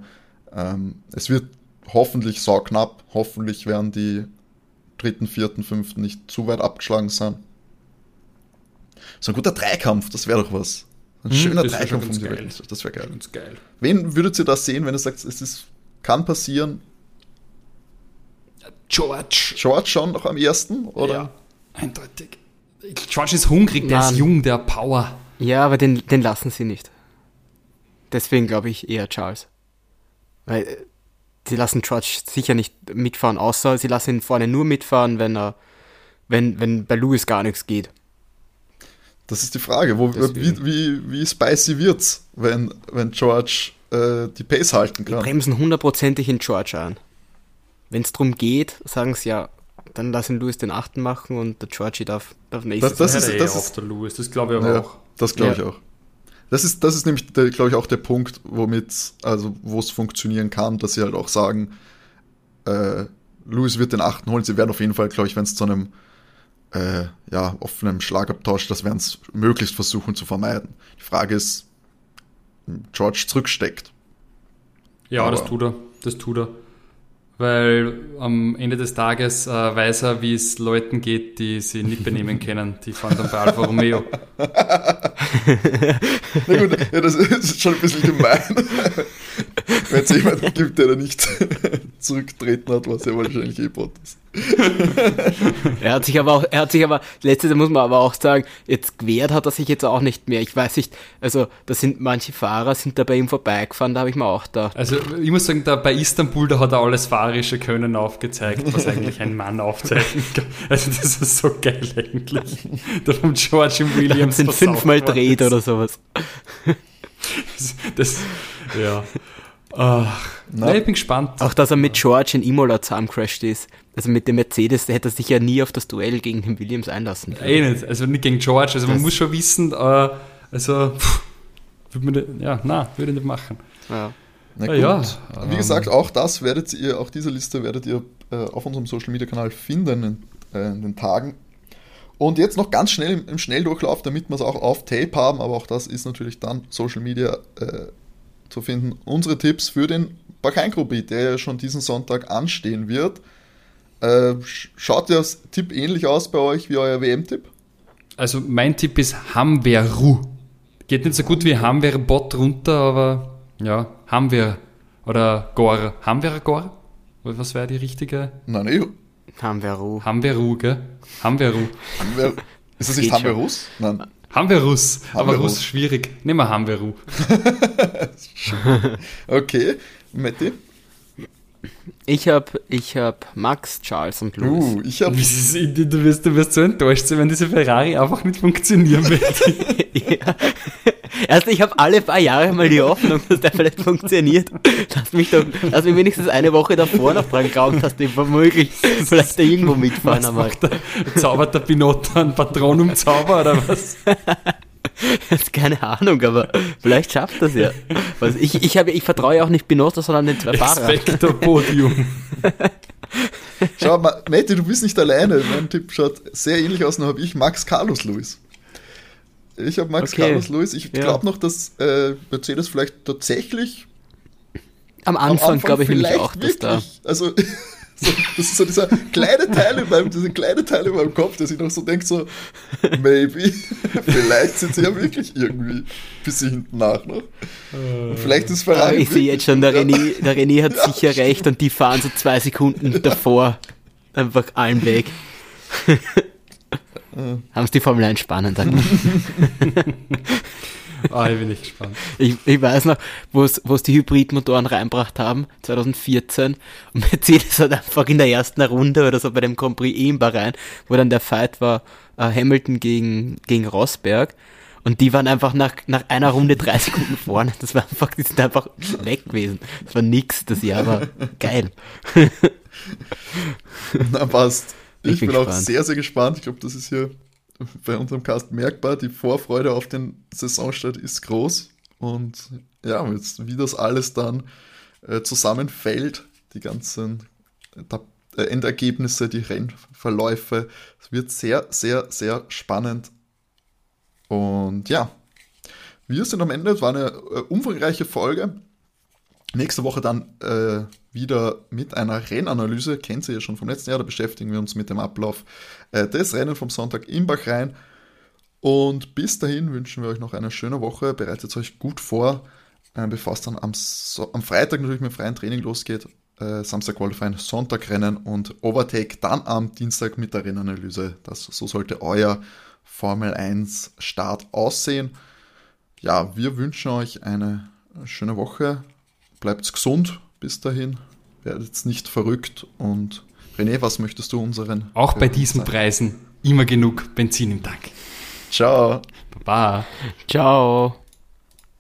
Ähm, es wird hoffentlich so knapp, hoffentlich werden die dritten, vierten, fünften nicht zu weit abgeschlagen sein. So ein guter Dreikampf, das wäre doch was. Ein hm, schöner Dreikampf um die. Welt. Das wäre geil. geil. Wen würdet ihr da sehen, wenn ihr sagt, es ist, kann passieren? George. George schon noch am ersten, oder? Ja, eindeutig. George ist hungrig, der Mann. ist jung, der Power. Ja, aber den, den lassen sie nicht. Deswegen glaube ich eher Charles. Weil äh, sie lassen George sicher nicht mitfahren, außer sie lassen ihn vorne nur mitfahren, wenn er, wenn, wenn bei Lewis gar nichts geht. Das ist die Frage, wo, wie, wie, wie spicy wird's, wenn, wenn George äh, die Pace halten kann? Die bremsen hundertprozentig in George an. Wenn es darum geht, sagen sie ja, dann lassen Lewis den achten machen und der Georgie darf, darf nächstes Das, das ist, das ist, der Lewis, das glaube ich aber ja, auch. Das glaube ja. ich auch. Das ist, das ist nämlich, glaube ich, auch der Punkt, womit, also wo es funktionieren kann, dass sie halt auch sagen, äh, Lewis wird den achten holen. Sie werden auf jeden Fall, glaube ich, wenn es zu einem äh, ja, offenen Schlagabtausch, das werden es möglichst versuchen zu vermeiden. Die Frage ist, George zurücksteckt. Ja, Aber, das tut er. Das tut er weil am Ende des Tages äh, weiß er, wie es Leuten geht, die sie nicht [laughs] benehmen können. Die fahren dann bei Alfa Romeo. [laughs] Na gut, ja, das ist schon ein bisschen gemein. [laughs] Wenn es jemanden [laughs] gibt, der da nicht [laughs] zurücktreten hat, was ja wahrscheinlich eh Bot ist. er hat sich aber auch, er hat sich aber, letztes muss man aber auch sagen, jetzt gewehrt hat er sich jetzt auch nicht mehr. Ich weiß nicht, also da sind manche Fahrer sind da bei ihm vorbeigefahren, da habe ich mir auch da. Also ich muss sagen, da bei Istanbul, da hat er alles fahrische Können aufgezeigt, was eigentlich ein Mann aufzeichnen [laughs] kann. Also das ist so geil eigentlich. Da vom George Williams sind fünfmal dreht oder sowas. Das, das ja. Ach, nein, ich bin gespannt. Auch, dass er mit George in Imola zusammencrashed ist. Also mit dem Mercedes, der hätte sich ja nie auf das Duell gegen den Williams einlassen können. Eh nicht, also nicht gegen George. Also das man muss schon wissen, äh, also, pff, würde man, ja, na, würde ich nicht machen. Ja. Na gut. Ja, Wie gesagt, auch das werdet ihr, auch diese Liste werdet ihr äh, auf unserem Social Media Kanal finden in, äh, in, den Tagen. Und jetzt noch ganz schnell im, im Schnelldurchlauf, damit wir es auch auf Tape haben, aber auch das ist natürlich dann Social Media äh, zu finden. Unsere Tipps für den Bahrain Grand der ja schon diesen Sonntag anstehen wird. Äh, schaut der Tipp ähnlich aus bei euch wie euer WM-Tipp? Also mein Tipp ist Hamveru. Geht nicht so gut wie Hamver Bot runter, aber ja, Hamver oder Gor. Hamver Gor? Was wäre die richtige? Nein, nee. Hamveru. Hamveru, gell? Hamveru. Hamver [laughs] ist das nicht Hamverus? Nein. Hamverus, aber Russ schwierig. Nehmen wir Hamveru. [laughs] okay, Matti? Ich habe ich hab Max, Charles und Louis. Uh, ich hab [laughs] du, wirst, du wirst so enttäuscht sein, wenn diese Ferrari einfach nicht funktionieren wird. [laughs] ja. Erst ich habe alle paar Jahre mal die Hoffnung, dass der vielleicht funktioniert. Lass mich doch, lass mich wenigstens eine Woche davor noch dran glauben, dass die womöglich vielleicht da irgendwo mitfahren. Was macht der, zaubert der Pinot einen Patronum-Zauber oder was? [laughs] Keine Ahnung, aber vielleicht schafft das ja. Also ich, ich, habe, ich vertraue auch nicht Binotto, sondern den zwei Fahrern. Podium. [laughs] Schau mal, Matti, du bist nicht alleine. Mein Tipp schaut sehr ähnlich aus, nur habe ich Max Carlos Lewis. Ich habe Max okay. Carlos Lewis. Ich ja. glaube noch, dass äh, Mercedes vielleicht tatsächlich am Anfang, Anfang glaube ich nämlich auch, dass da. Also [laughs] so, das ist so dieser kleine Teil in meinem, dieser kleine Teil in meinem Kopf, der sich noch so denkt, so, maybe, [laughs] vielleicht sind sie ja wirklich irgendwie bis sie hinten nach noch. Und vielleicht ist Ferrari. Ich sehe jetzt schon, der René, der René hat [laughs] ja, sicher recht und die fahren so zwei Sekunden ja. davor einfach allen weg. [laughs] Haben es die Formel 1 spannend an. [laughs] Ah, ich bin nicht gespannt. Ich, ich weiß noch, wo es die Hybridmotoren reinbracht haben, 2014. Und [laughs] Mercedes hat einfach in der ersten Runde oder so bei dem Grand Prix in Bahrain, wo dann der Fight war, äh, Hamilton gegen, gegen Rosberg. Und die waren einfach nach, nach einer Runde drei Sekunden vorne. Das war einfach, die sind einfach weg gewesen. Das war nix, das Jahr war geil. [laughs] Na passt. Ich, ich bin, bin auch sehr, sehr gespannt. Ich glaube, das ist hier [laughs] bei unserem Cast merkbar. Die Vorfreude auf den Saisonstart ist groß. Und ja, jetzt, wie das alles dann äh, zusammenfällt, die ganzen äh, Endergebnisse, die Rennverläufe, es wird sehr, sehr, sehr spannend. Und ja, wir sind am Ende. Es war eine äh, umfangreiche Folge. Nächste Woche dann äh, wieder mit einer Rennanalyse. Kennt ihr ja schon vom letzten Jahr. Da beschäftigen wir uns mit dem Ablauf äh, des Rennen vom Sonntag in Bachrhein. Und bis dahin wünschen wir euch noch eine schöne Woche. Bereitet euch gut vor, äh, bevor es dann am, so am, Freitag natürlich mit freiem Training losgeht. Äh, Samstag Qualifying, Sonntag Rennen und Overtake dann am Dienstag mit der Rennanalyse. Das, so sollte euer Formel 1 Start aussehen. Ja, wir wünschen euch eine schöne Woche. Bleibt gesund bis dahin. Werdet nicht verrückt. Und René, was möchtest du unseren. Auch bei diesen sagen? Preisen immer genug Benzin im Tank. Ciao. Baba. Ciao.